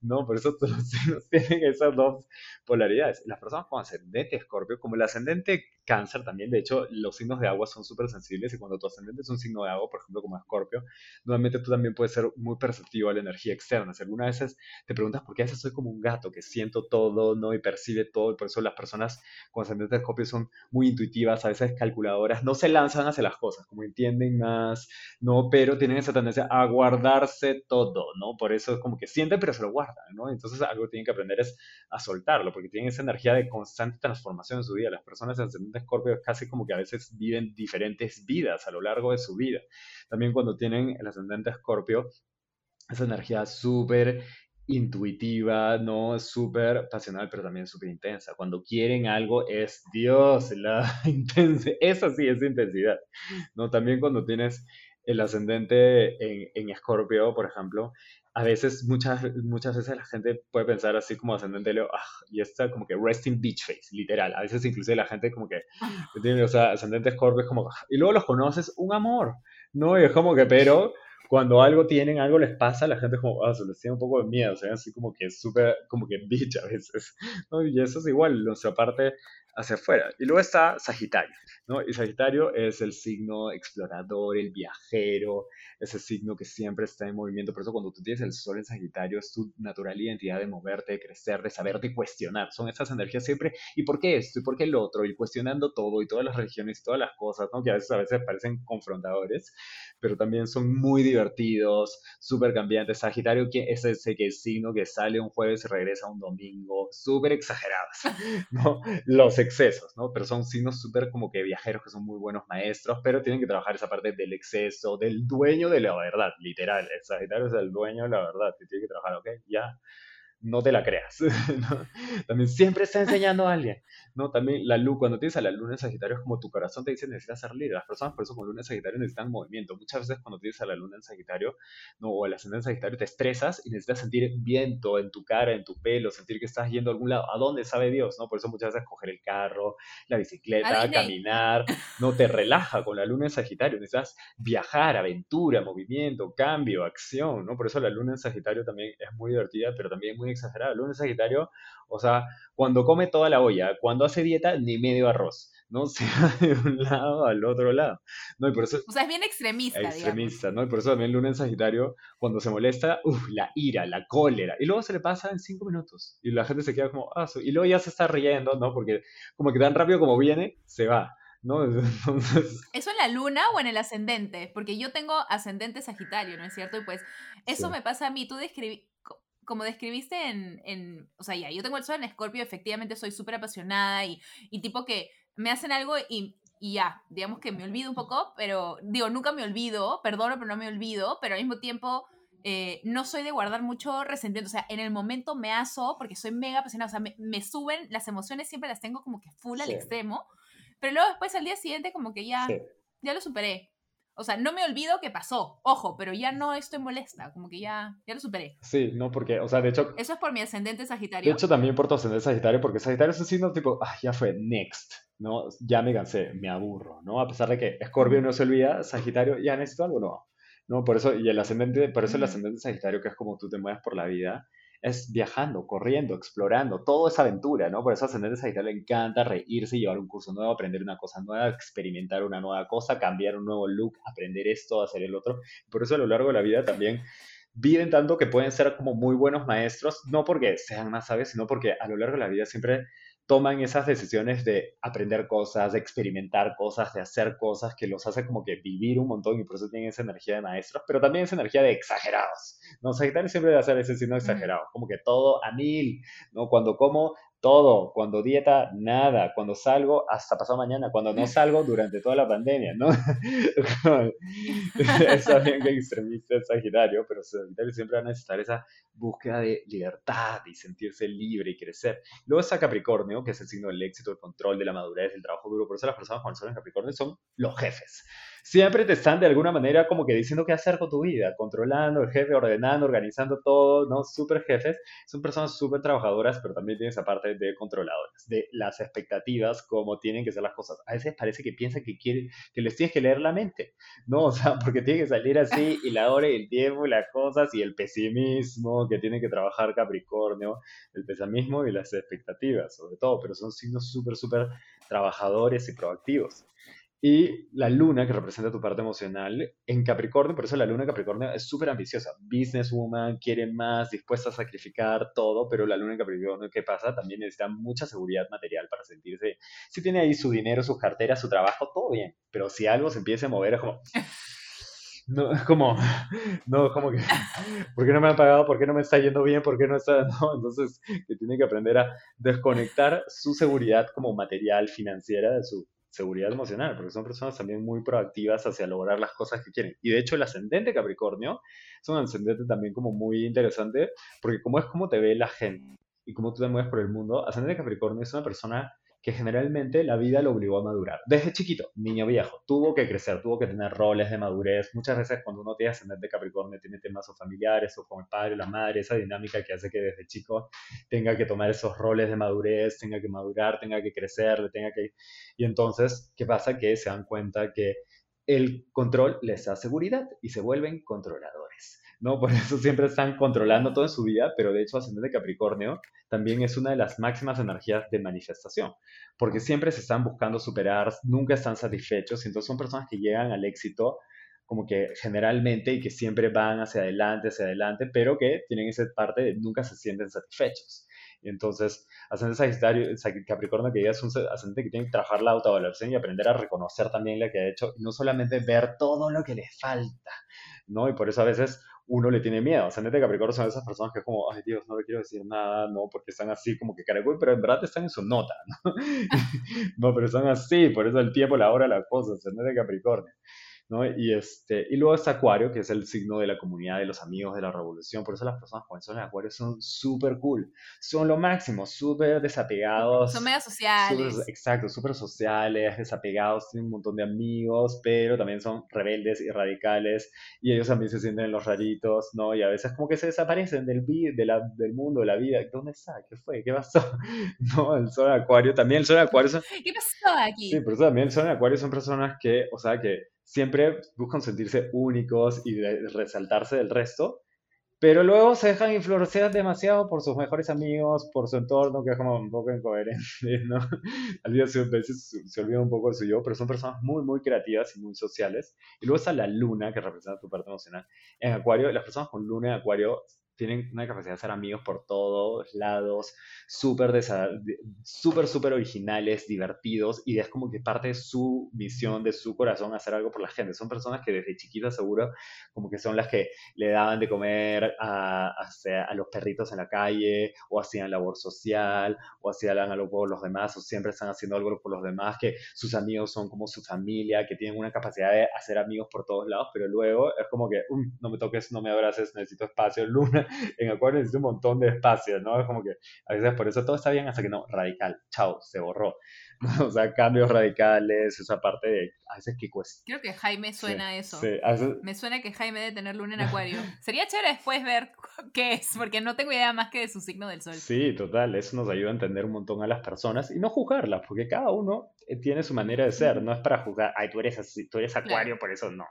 No, por eso todos tienen esas dos polaridades. Las personas con ascendente escorpio, como el ascendente cáncer también, de hecho, los signos de agua son súper sensibles y cuando tu ascendente es un signo de agua, por ejemplo, como escorpio, normalmente tú también puedes ser muy perceptivo a la energía externa. Si alguna veces te preguntas por qué a veces soy como un gato que siento todo, ¿no? Y percibe todo, y por eso las personas con ascendente escorpio son muy intuitivas, a veces calculadoras, no se lanzan hacia las cosas, como entienden más, no Pero tienen esa tendencia a guardarse todo, ¿no? Por eso es como que sienten, pero se lo guardan, ¿no? Entonces algo que tienen que aprender es a soltarlo, porque tienen esa energía de constante transformación en su vida. Las personas ascendentes Scorpio casi como que a veces viven diferentes vidas a lo largo de su vida. También cuando tienen el ascendente Scorpio, esa energía súper intuitiva, ¿no? Súper pasional, pero también súper intensa. Cuando quieren algo es Dios, la intensidad. Eso sí es intensidad, ¿no? También cuando tienes el ascendente en, en Escorpio, por ejemplo, a veces, muchas, muchas veces la gente puede pensar así como ascendente Leo, ah, y está como que resting beach face, literal. A veces incluso la gente como que, tiene, o sea, ascendente Scorpio es como, ah", y luego los conoces, un amor, ¿no? Y es como que, pero cuando algo tienen, algo les pasa, la gente es como, ah, se les tiene un poco de miedo, o sea, así como que súper, como que bitch a veces, ¿no? Y eso es igual, nuestra parte hacia afuera. Y luego está Sagitario, ¿no? Y Sagitario es el signo explorador, el viajero, ese signo que siempre está en movimiento. Por eso cuando tú tienes el sol en Sagitario es tu natural identidad de moverte, de crecer, de saber, de cuestionar. Son esas energías siempre, ¿y por qué esto? ¿Y por qué el otro? Y cuestionando todo y todas las religiones y todas las cosas, ¿no? Que a veces, a veces parecen confrontadores, pero también son muy divertidos, súper cambiantes. Sagitario es ese que es signo que sale un jueves y regresa un domingo, súper exagerados, ¿no? Los excesos, ¿no? Pero son signos súper como que viajeros que son muy buenos maestros, pero tienen que trabajar esa parte del exceso, del dueño de la verdad, literal. El Sagitario es el dueño de la verdad y tiene que trabajar, ok, ya no te la creas. También siempre está enseñando a alguien. ¿no? También la luz, cuando tienes a la luna en Sagitario, es como tu corazón te dice necesitas ser líder. Las personas por eso con luna en Sagitario necesitan movimiento. Muchas veces cuando tienes a la luna en Sagitario ¿no? o el ascendente en Sagitario te estresas y necesitas sentir viento en tu cara, en tu pelo, sentir que estás yendo a algún lado. ¿A dónde sabe Dios? ¿no? Por eso muchas veces coger el carro, la bicicleta, caminar, no te relaja con la luna en Sagitario. Necesitas viajar, aventura, movimiento, cambio, acción. ¿no? Por eso la luna en Sagitario también es muy divertida, pero también muy exagerada. La luna en Sagitario, o sea, cuando come toda la olla, cuando hace dieta, ni medio arroz, ¿no? Se va de un lado al otro lado, ¿no? Y por eso, o sea, es bien extremista, Extremista, ¿no? Y por eso también Luna en Sagitario, cuando se molesta, uff, la ira, la cólera, y luego se le pasa en cinco minutos, y la gente se queda como, ah, y luego ya se está riendo, ¿no? Porque como que tan rápido como viene, se va. ¿no? Entonces... ¿Eso en la luna o en el ascendente? Porque yo tengo ascendente Sagitario, ¿no es cierto? Y pues eso me pasa a mí. Tú describí, como describiste en, en, o sea, ya, yo tengo el sol en Escorpio, efectivamente soy súper apasionada y, y, tipo que me hacen algo y, y, ya, digamos que me olvido un poco, pero digo, nunca me olvido, perdono, pero no me olvido, pero al mismo tiempo eh, no soy de guardar mucho resentimiento, o sea, en el momento me aso porque soy mega apasionada, o sea, me, me suben, las emociones siempre las tengo como que full al extremo, pero luego después al día siguiente como que ya, ya lo superé. O sea, no me olvido que pasó, ojo, pero ya no estoy molesta, como que ya, ya lo superé. Sí, no, porque, o sea, de hecho... Eso es por mi ascendente Sagitario. De hecho, también por tu ascendente Sagitario, porque Sagitario es un signo tipo, ah, ya fue, next, ¿no? Ya me cansé, me aburro, ¿no? A pesar de que Scorpio no se olvida, Sagitario, ya necesito algo nuevo, ¿no? Por eso, y el ascendente, por eso el ascendente Sagitario, que es como tú te mueves por la vida, es viajando, corriendo, explorando, todo es aventura, ¿no? Por eso a Ascendente Sagitario le encanta reírse, llevar un curso nuevo, aprender una cosa nueva, experimentar una nueva cosa, cambiar un nuevo look, aprender esto, hacer el otro. Por eso a lo largo de la vida también viven tanto que pueden ser como muy buenos maestros, no porque sean más sabios, sino porque a lo largo de la vida siempre toman esas decisiones de aprender cosas, de experimentar cosas, de hacer cosas que los hace como que vivir un montón y por eso tienen esa energía de maestros, pero también esa energía de exagerados. ¿no? Sagitario siempre debe hacer ese signo exagerado, como que todo a mil, ¿no? Cuando como todo, cuando dieta, nada, cuando salgo, hasta pasado mañana, cuando no salgo, durante toda la pandemia, ¿no? Está bien que extremista es Sagitario, pero Sagitario siempre va a necesitar esa búsqueda de libertad y sentirse libre y crecer. Luego está Capricornio, que es el signo del éxito, el control, de la madurez, el trabajo duro, por eso las personas el sol en Capricornio son los jefes siempre te están de alguna manera como que diciendo qué hacer con tu vida, controlando, el jefe, ordenando, organizando todo, ¿no? Súper jefes, son personas súper trabajadoras, pero también tienen esa parte de controladoras, de las expectativas, cómo tienen que ser las cosas. A veces parece que piensan que, quiere, que les tienes que leer la mente, ¿no? O sea, porque tiene que salir así y la hora y el tiempo y las cosas y el pesimismo que tiene que trabajar Capricornio, el pesimismo y las expectativas, sobre todo, pero son signos súper, súper trabajadores y proactivos. Y la luna, que representa tu parte emocional, en Capricornio, por eso la luna en Capricornio es súper ambiciosa. Businesswoman, quiere más, dispuesta a sacrificar todo, pero la luna en Capricornio, ¿qué pasa? También necesita mucha seguridad material para sentirse. Si tiene ahí su dinero, su cartera, su trabajo, todo bien. Pero si algo se empieza a mover, es como. no, es como, no, como que, ¿por qué no me han pagado? ¿Por qué no me está yendo bien? ¿Por qué no está? No, entonces, que tiene que aprender a desconectar su seguridad como material financiera de su seguridad emocional, porque son personas también muy proactivas hacia lograr las cosas que quieren. Y de hecho el ascendente Capricornio es un ascendente también como muy interesante, porque como es como te ve la gente y cómo tú te mueves por el mundo, ascendente Capricornio es una persona que generalmente la vida lo obligó a madurar. Desde chiquito, niño viejo, tuvo que crecer, tuvo que tener roles de madurez. Muchas veces cuando uno tiene ascendente Capricornio tiene temas o familiares o con el padre o la madre, esa dinámica que hace que desde chico tenga que tomar esos roles de madurez, tenga que madurar, tenga que crecer, tenga que... Y entonces, ¿qué pasa? Que se dan cuenta que el control les da seguridad y se vuelven controladores. ¿No? Por eso siempre están controlando todo en su vida, pero de hecho ascendente Capricornio también es una de las máximas energías de manifestación, porque siempre se están buscando superar, nunca están satisfechos, entonces son personas que llegan al éxito como que generalmente y que siempre van hacia adelante, hacia adelante, pero que tienen esa parte de nunca se sienten satisfechos. Y entonces, ascendente Sagitario, Capricornio, que ya es un ascendente que tiene que trabajar la autovaloración y aprender a reconocer también lo que ha hecho, y no solamente ver todo lo que le falta, ¿no? Y por eso a veces uno le tiene miedo. Ascendente Capricornio son esas personas que es como, ay Dios, no le quiero decir nada, no, porque están así como que caracol, pero en verdad están en su nota, ¿no? no, pero están así, por eso el tiempo, la hora, la cosa, Ascendente Capricornio. ¿No? Y, este, y luego está Acuario, que es el signo de la comunidad, de los amigos, de la revolución. Por eso las personas con son Acuario son súper cool. Son lo máximo, súper desapegados. Son medio sociales. exacto, súper sociales, desapegados, tienen un montón de amigos, pero también son rebeldes y radicales. Y ellos también se sienten los raritos, ¿no? Y a veces como que se desaparecen del, de la, del mundo, de la vida. ¿Dónde está? ¿Qué fue? ¿Qué pasó? No, el sol Acuario, también el sol Acuario. ¿Qué pasó aquí? Sí, por eso también el sol Acuario son personas que, o sea, que siempre buscan sentirse únicos y resaltarse del resto, pero luego se dejan influenciar demasiado por sus mejores amigos, por su entorno, que es como un poco incoherente, ¿no? Al día a veces se olvida un poco de su yo, pero son personas muy, muy creativas y muy sociales. Y luego está la luna, que representa tu parte emocional. En Acuario, las personas con luna en Acuario tienen una capacidad de ser amigos por todos lados, súper, súper, súper originales, divertidos, y es como que parte de su misión, de su corazón, hacer algo por la gente. Son personas que desde chiquitas seguro, como que son las que le daban de comer a, a, los perritos en la calle, o hacían labor social, o hacían algo por los demás, o siempre están haciendo algo por los demás, que sus amigos son como su familia, que tienen una capacidad de hacer amigos por todos lados, pero luego es como que, no me toques, no me abraces, necesito espacio, luna, en Acuario necesita un montón de espacio, ¿no? Es como que a veces por eso todo está bien hasta que no, radical, chao, se borró. o sea, cambios radicales, esa parte de a veces que cuesta. Creo que Jaime suena eso. Me suena que Jaime debe tener luna en Acuario. Sería chévere después ver qué es, porque no tengo idea más que de su signo del sol. Sí, total, eso nos ayuda a entender un montón a las personas y no juzgarlas, porque cada uno eh, tiene su manera de ser, no es para juzgar, ay, tú eres así, tú eres Acuario, por eso no.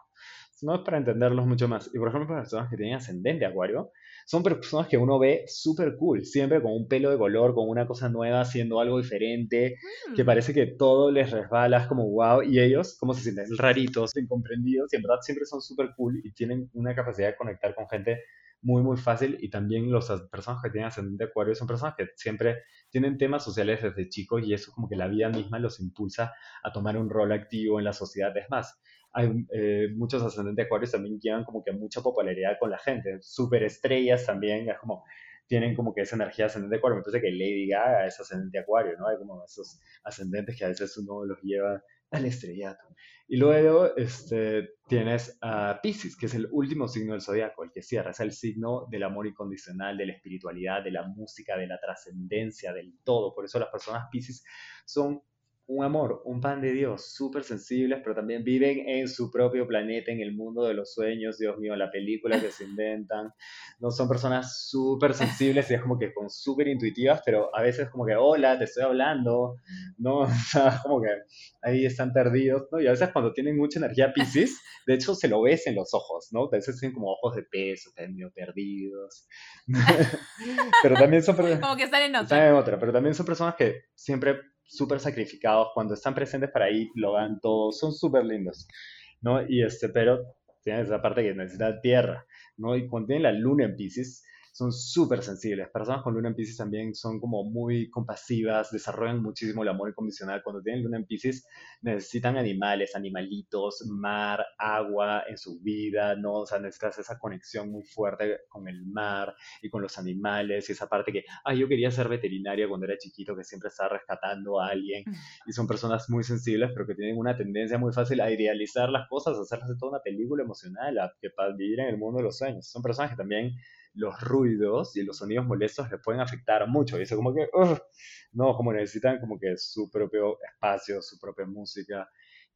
No es para entenderlos mucho más. Y por ejemplo, para personas que tienen ascendente Acuario, son personas que uno ve súper cool, siempre con un pelo de color, con una cosa nueva, haciendo algo diferente, que mm. parece que todo les resbala, es como wow, y ellos, como se sienten raritos, incomprendidos, y en verdad siempre son súper cool y tienen una capacidad de conectar con gente muy, muy fácil. Y también las personas que tienen ascendente acuario son personas que siempre tienen temas sociales desde chicos y eso como que la vida misma los impulsa a tomar un rol activo en la sociedad. Es más, hay eh, muchos ascendentes acuarios también llevan como que mucha popularidad con la gente, superestrellas también, es como tienen como que esa energía ascendente acuario, entonces que Lady Gaga es ascendente acuario, ¿no? Hay como esos ascendentes que a veces uno los lleva al estrellato. Y luego este, tienes a Pisces, que es el último signo del zodiaco, el que cierra, es el signo del amor incondicional, de la espiritualidad, de la música, de la trascendencia, del todo. Por eso las personas Pisces son un amor, un pan de Dios, súper sensibles, pero también viven en su propio planeta, en el mundo de los sueños, Dios mío, la película que se inventan. No son personas súper sensibles y es como que con súper intuitivas, pero a veces como que, hola, te estoy hablando, ¿no? O sea, como que ahí están perdidos, ¿no? Y a veces cuando tienen mucha energía Pisces, de hecho se lo ves en los ojos, ¿no? A veces tienen como ojos de peso, medio perdidos. pero también son... Como que están en otra. Están en otra, pero también son personas que siempre súper sacrificados, cuando están presentes para ahí, lo dan todo, son súper lindos, ¿no? Y este, pero tienen esa parte que necesita tierra, ¿no? Y cuando tienen la luna en Pisces, son súper sensibles. Personas con luna en Pisces también son como muy compasivas, desarrollan muchísimo el amor incondicional. Cuando tienen luna en Pisces necesitan animales, animalitos, mar, agua en su vida, ¿no? O sea, necesitas esa conexión muy fuerte con el mar y con los animales y esa parte que, ah, yo quería ser veterinaria cuando era chiquito, que siempre estaba rescatando a alguien y son personas muy sensibles, pero que tienen una tendencia muy fácil a idealizar las cosas, a hacerlas de toda una película emocional, a que para vivir en el mundo de los sueños. Son personas que también los ruidos y los sonidos molestos les pueden afectar mucho. Y eso como que, no, como necesitan como que su propio espacio, su propia música.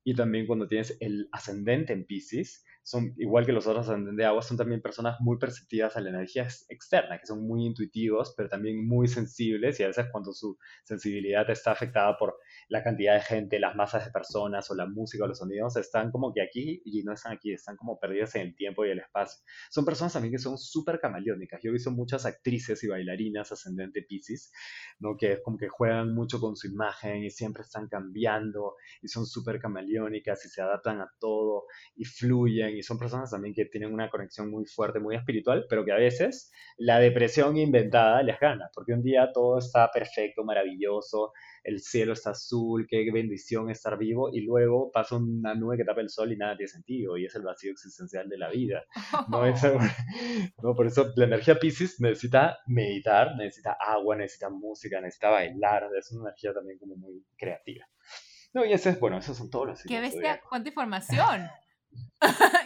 Y también cuando tienes el ascendente en Pisces, son igual que los otros ascendentes de agua, son también personas muy perceptivas a la energía externa, que son muy intuitivos, pero también muy sensibles y a veces cuando su sensibilidad está afectada por la cantidad de gente, las masas de personas o la música o los sonidos, están como que aquí y no están aquí, están como perdidas en el tiempo y el espacio. Son personas también que son súper camaleónicas. Yo he visto muchas actrices y bailarinas ascendente Pisces, ¿no? que como que juegan mucho con su imagen y siempre están cambiando y son súper camaleónicas y se adaptan a todo y fluyen y son personas también que tienen una conexión muy fuerte, muy espiritual, pero que a veces la depresión inventada les gana, porque un día todo está perfecto, maravilloso, el cielo está azul, qué bendición estar vivo, y luego pasa una nube que tapa el sol y nada tiene sentido, y es el vacío existencial de la vida. ¿no? ¿no? Por eso la energía Pisces necesita meditar, necesita agua, necesita música, necesita bailar, es una energía también como muy creativa. No, y ese es, bueno, esos son todos los ¡Qué bestia! ¡Cuánta información!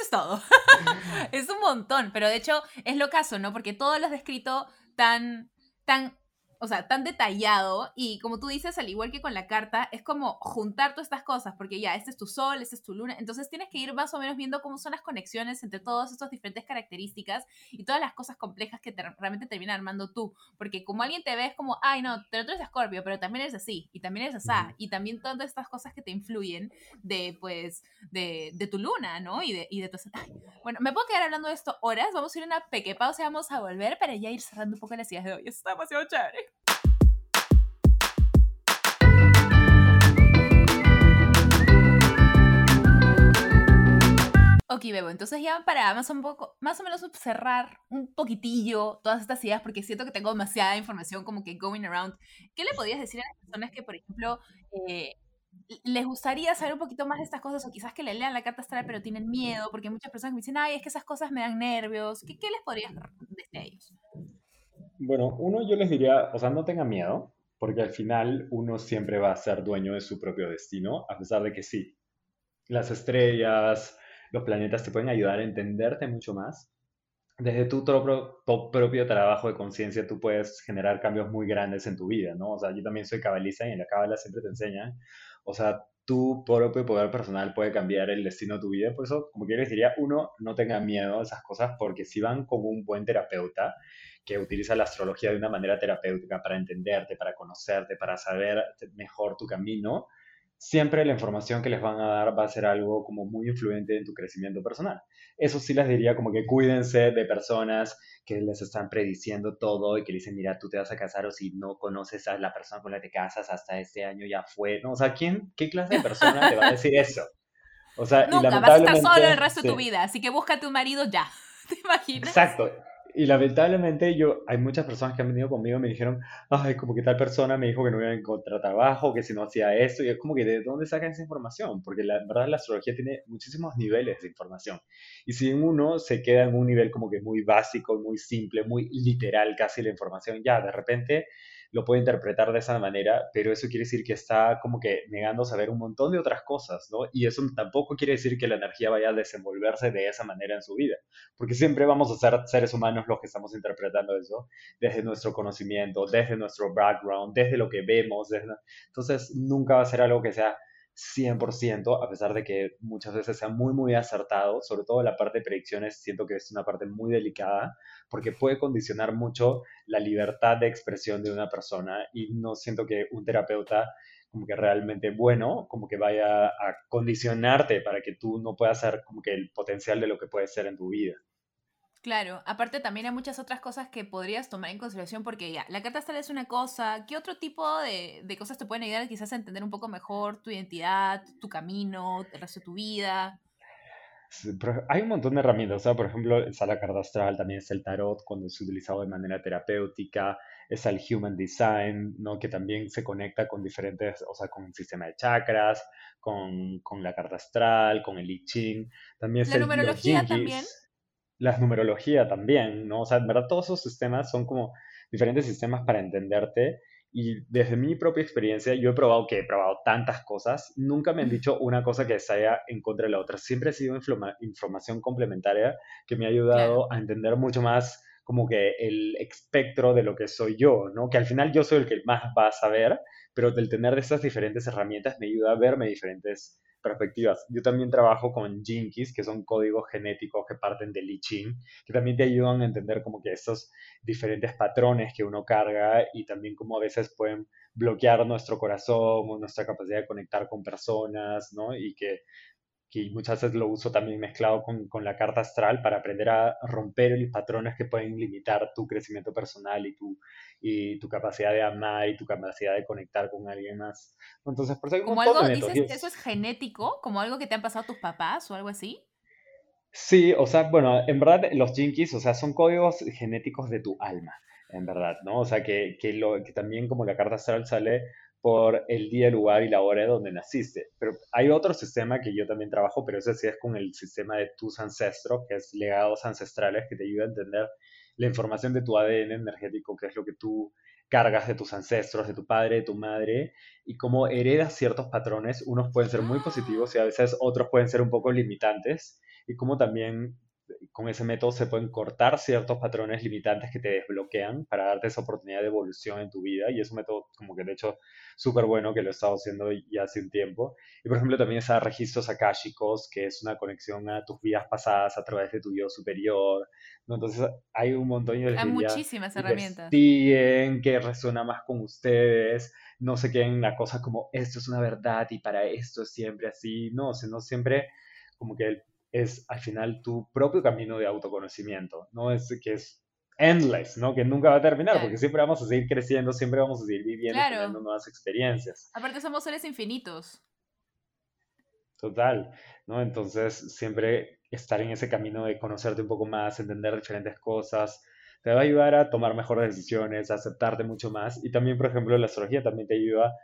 eso es todo. es un montón, pero de hecho es lo caso, ¿no? Porque todo lo has descrito tan, tan o sea, tan detallado y como tú dices, al igual que con la carta, es como juntar todas estas cosas, porque ya, este es tu sol, este es tu luna, entonces tienes que ir más o menos viendo cómo son las conexiones entre todas estas diferentes características y todas las cosas complejas que te, realmente terminan armando tú, porque como alguien te ve es como, ay no, pero tú eres Scorpio, pero también eres así, y también eres así, y también todas estas cosas que te influyen de, pues, de, de tu luna, ¿no? Y de, y de tu... bueno, me puedo quedar hablando de esto horas, vamos a ir a una pequeña pausa y vamos a volver para ya ir cerrando un poco las ideas de hoy, está demasiado chévere. Ok, Bebo, entonces ya para más, un poco, más o menos cerrar un poquitillo todas estas ideas, porque siento que tengo demasiada información como que going around, ¿qué le podrías decir a las personas que, por ejemplo, eh, les gustaría saber un poquito más de estas cosas o quizás que le lean la carta astral pero tienen miedo? Porque muchas personas me dicen, ay, es que esas cosas me dan nervios. ¿Qué, qué les podrías decir a ellos? Bueno, uno yo les diría, o sea, no tengan miedo, porque al final uno siempre va a ser dueño de su propio destino, a pesar de que sí, las estrellas, los planetas te pueden ayudar a entenderte mucho más. Desde tu propio, propio trabajo de conciencia tú puedes generar cambios muy grandes en tu vida, ¿no? O sea, yo también soy cabalista y en la cabala siempre te enseñan, o sea, tu propio poder personal puede cambiar el destino de tu vida. Por eso, como que les diría, uno, no tenga miedo a esas cosas, porque si van con un buen terapeuta que utiliza la astrología de una manera terapéutica para entenderte, para conocerte, para saber mejor tu camino, siempre la información que les van a dar va a ser algo como muy influyente en tu crecimiento personal. Eso sí les diría como que cuídense de personas que les están prediciendo todo y que dicen, mira, tú te vas a casar o si no conoces a la persona con la que te casas hasta este año ya fue, ¿no? O sea, ¿quién, ¿qué clase de persona te va a decir eso? O sea, y lamentablemente, vas a estar solo el resto de tu vida, así que búscate un marido ya, ¿te imaginas? Exacto, y lamentablemente yo, hay muchas personas que han venido conmigo y me dijeron, ay, como que tal persona me dijo que no iba a encontrar trabajo, que si no hacía esto, y es como que de dónde sacan esa información, porque la verdad la astrología tiene muchísimos niveles de información. Y si uno se queda en un nivel como que muy básico, muy simple, muy literal casi la información, ya de repente lo puede interpretar de esa manera, pero eso quiere decir que está como que negando saber un montón de otras cosas, ¿no? Y eso tampoco quiere decir que la energía vaya a desenvolverse de esa manera en su vida, porque siempre vamos a ser seres humanos los que estamos interpretando eso desde nuestro conocimiento, desde nuestro background, desde lo que vemos, entonces nunca va a ser algo que sea 100%, a pesar de que muchas veces sea muy, muy acertado, sobre todo la parte de predicciones, siento que es una parte muy delicada, porque puede condicionar mucho la libertad de expresión de una persona y no siento que un terapeuta como que realmente bueno, como que vaya a condicionarte para que tú no puedas ser como que el potencial de lo que puede ser en tu vida. Claro, aparte también hay muchas otras cosas que podrías tomar en consideración porque ya, la carta astral es una cosa, ¿qué otro tipo de, de, cosas te pueden ayudar quizás a entender un poco mejor tu identidad, tu camino, el resto de tu vida? hay un montón de herramientas, o sea, por ejemplo, está la carta astral, también es el tarot cuando es utilizado de manera terapéutica, es el Human Design, ¿no? Que también se conecta con diferentes, o sea, con el sistema de chakras, con, con la carta astral, con el I Ching, también es la numerología también. La numerología también, ¿no? O sea, en verdad todos esos sistemas son como diferentes sistemas para entenderte y desde mi propia experiencia, yo he probado que he probado tantas cosas, nunca me han dicho una cosa que sea en contra de la otra. Siempre ha sido información complementaria que me ha ayudado a entender mucho más como que el espectro de lo que soy yo, ¿no? Que al final yo soy el que más va a saber, pero del tener estas diferentes herramientas me ayuda a verme diferentes perspectivas. Yo también trabajo con Jinkies, que son códigos genéticos que parten del I que también te ayudan a entender como que estos diferentes patrones que uno carga y también como a veces pueden bloquear nuestro corazón o nuestra capacidad de conectar con personas, ¿no? Y que que muchas veces lo uso también mezclado con, con, la carta astral para aprender a romper los patrones que pueden limitar tu crecimiento personal y tu, y tu capacidad de amar y tu capacidad de conectar con alguien más. Entonces, por eso como algo, dices eso es genético, como algo que te han pasado tus papás o algo así. Sí, o sea, bueno, en verdad los jinkies, o sea, son códigos genéticos de tu alma, en verdad, ¿no? O sea, que, que, lo, que también como la carta astral sale por el día, el lugar y la hora de donde naciste. Pero hay otro sistema que yo también trabajo, pero ese sí es con el sistema de tus ancestros, que es legados ancestrales, que te ayuda a entender la información de tu ADN energético, que es lo que tú cargas de tus ancestros, de tu padre, de tu madre, y cómo heredas ciertos patrones. Unos pueden ser muy positivos y a veces otros pueden ser un poco limitantes, y cómo también con ese método se pueden cortar ciertos patrones limitantes que te desbloquean para darte esa oportunidad de evolución en tu vida. Y es un método como que de hecho súper bueno que lo he estado haciendo ya hace un tiempo. Y por ejemplo también está registros akáshicos, que es una conexión a tus vidas pasadas a través de tu yo superior. ¿no? Entonces hay un montón de... Hay muchísimas herramientas. que resuena más con ustedes. No se queden en la cosa como esto es una verdad y para esto es siempre así. No, sino siempre como que el es al final tu propio camino de autoconocimiento, no es que es endless, ¿no? Que nunca va a terminar, porque siempre vamos a seguir creciendo, siempre vamos a seguir viviendo, teniendo nuevas experiencias. Aparte somos seres infinitos. Total, ¿no? Entonces siempre estar en ese camino de conocerte un poco más, entender diferentes cosas, te va a ayudar a tomar mejores decisiones, a aceptarte mucho más. Y también, por ejemplo, la astrología también te ayuda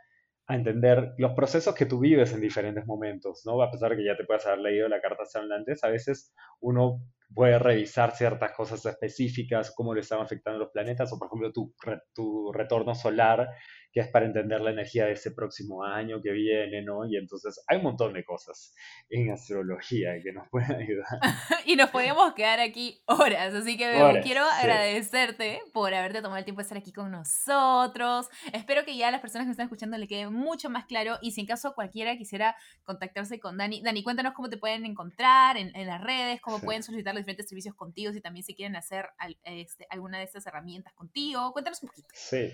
a entender los procesos que tú vives en diferentes momentos, ¿no? A pesar de que ya te puedas haber leído la carta antes, a veces uno puede revisar ciertas cosas específicas, cómo le están afectando los planetas, o por ejemplo tu, tu retorno solar que es para entender la energía de ese próximo año que viene, ¿no? Y entonces hay un montón de cosas en astrología que nos pueden ayudar. y nos podemos quedar aquí horas, así que quiero agradecerte por haberte tomado el tiempo de estar aquí con nosotros. Espero que ya a las personas que me están escuchando le quede mucho más claro y si en caso cualquiera quisiera contactarse con Dani, Dani, cuéntanos cómo te pueden encontrar en, las redes, cómo pueden solicitar los diferentes servicios contigo, si también se quieren hacer este, alguna de estas herramientas contigo. Cuéntanos un poquito. Sí.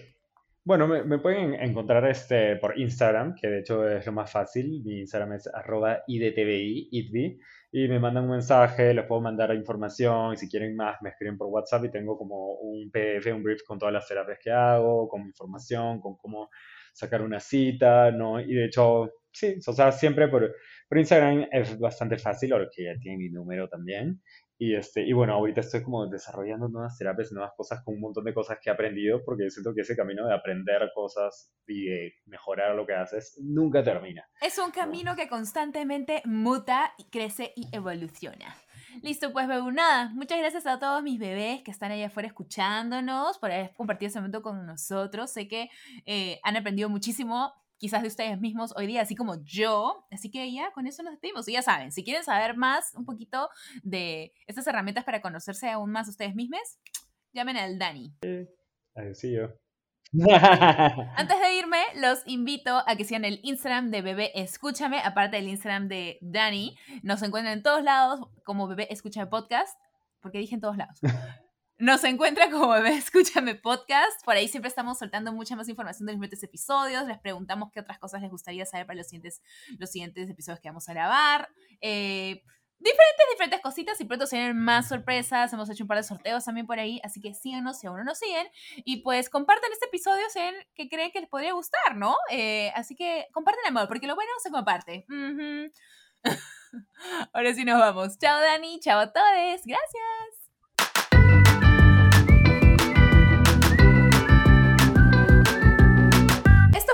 Bueno, me, pueden encontrar este, por Instagram, que de hecho es lo más fácil. Mi Instagram es arroba idtvi, y me mandan un mensaje, les puedo mandar información, y si quieren más me escriben por WhatsApp y tengo como un PDF, un brief con todas las terapias que hago, con información, con cómo sacar una cita, ¿no? Y de hecho, sí, o sea, siempre por, por Instagram es bastante fácil, o que ya tienen mi número también. Y, este, y bueno, ahorita estoy como desarrollando nuevas terapias, nuevas cosas, con un montón de cosas que he aprendido, porque siento que ese camino de aprender cosas y de mejorar lo que haces nunca termina. Es un camino que constantemente muta, crece y evoluciona. Listo, pues nada, muchas gracias a todos mis bebés que están allá afuera escuchándonos, por haber compartido ese momento con nosotros. Sé que eh, han aprendido muchísimo quizás de ustedes mismos hoy día, así como yo. Así que ya con eso nos despedimos. Y ya saben, si quieren saber más un poquito de estas herramientas para conocerse aún más ustedes mismos, llamen al Dani. Sí, yo. Antes de irme, los invito a que sigan el Instagram de Bebé Escúchame, aparte del Instagram de Dani. Nos encuentran en todos lados como Bebé Escúchame Podcast, porque dije en todos lados. Nos encuentra como Bebé Escúchame Podcast. Por ahí siempre estamos soltando mucha más información de los siguientes episodios. Les preguntamos qué otras cosas les gustaría saber para los siguientes, los siguientes episodios que vamos a grabar. Eh, diferentes, diferentes cositas y pronto se vienen más sorpresas. Hemos hecho un par de sorteos también por ahí, así que síganos si aún no nos siguen. Y pues compartan este episodio si que creen que les podría gustar, ¿no? Eh, así que comparten amor, porque lo bueno se comparte. Ahora sí nos vamos. Chao Dani, chao a todos. Gracias.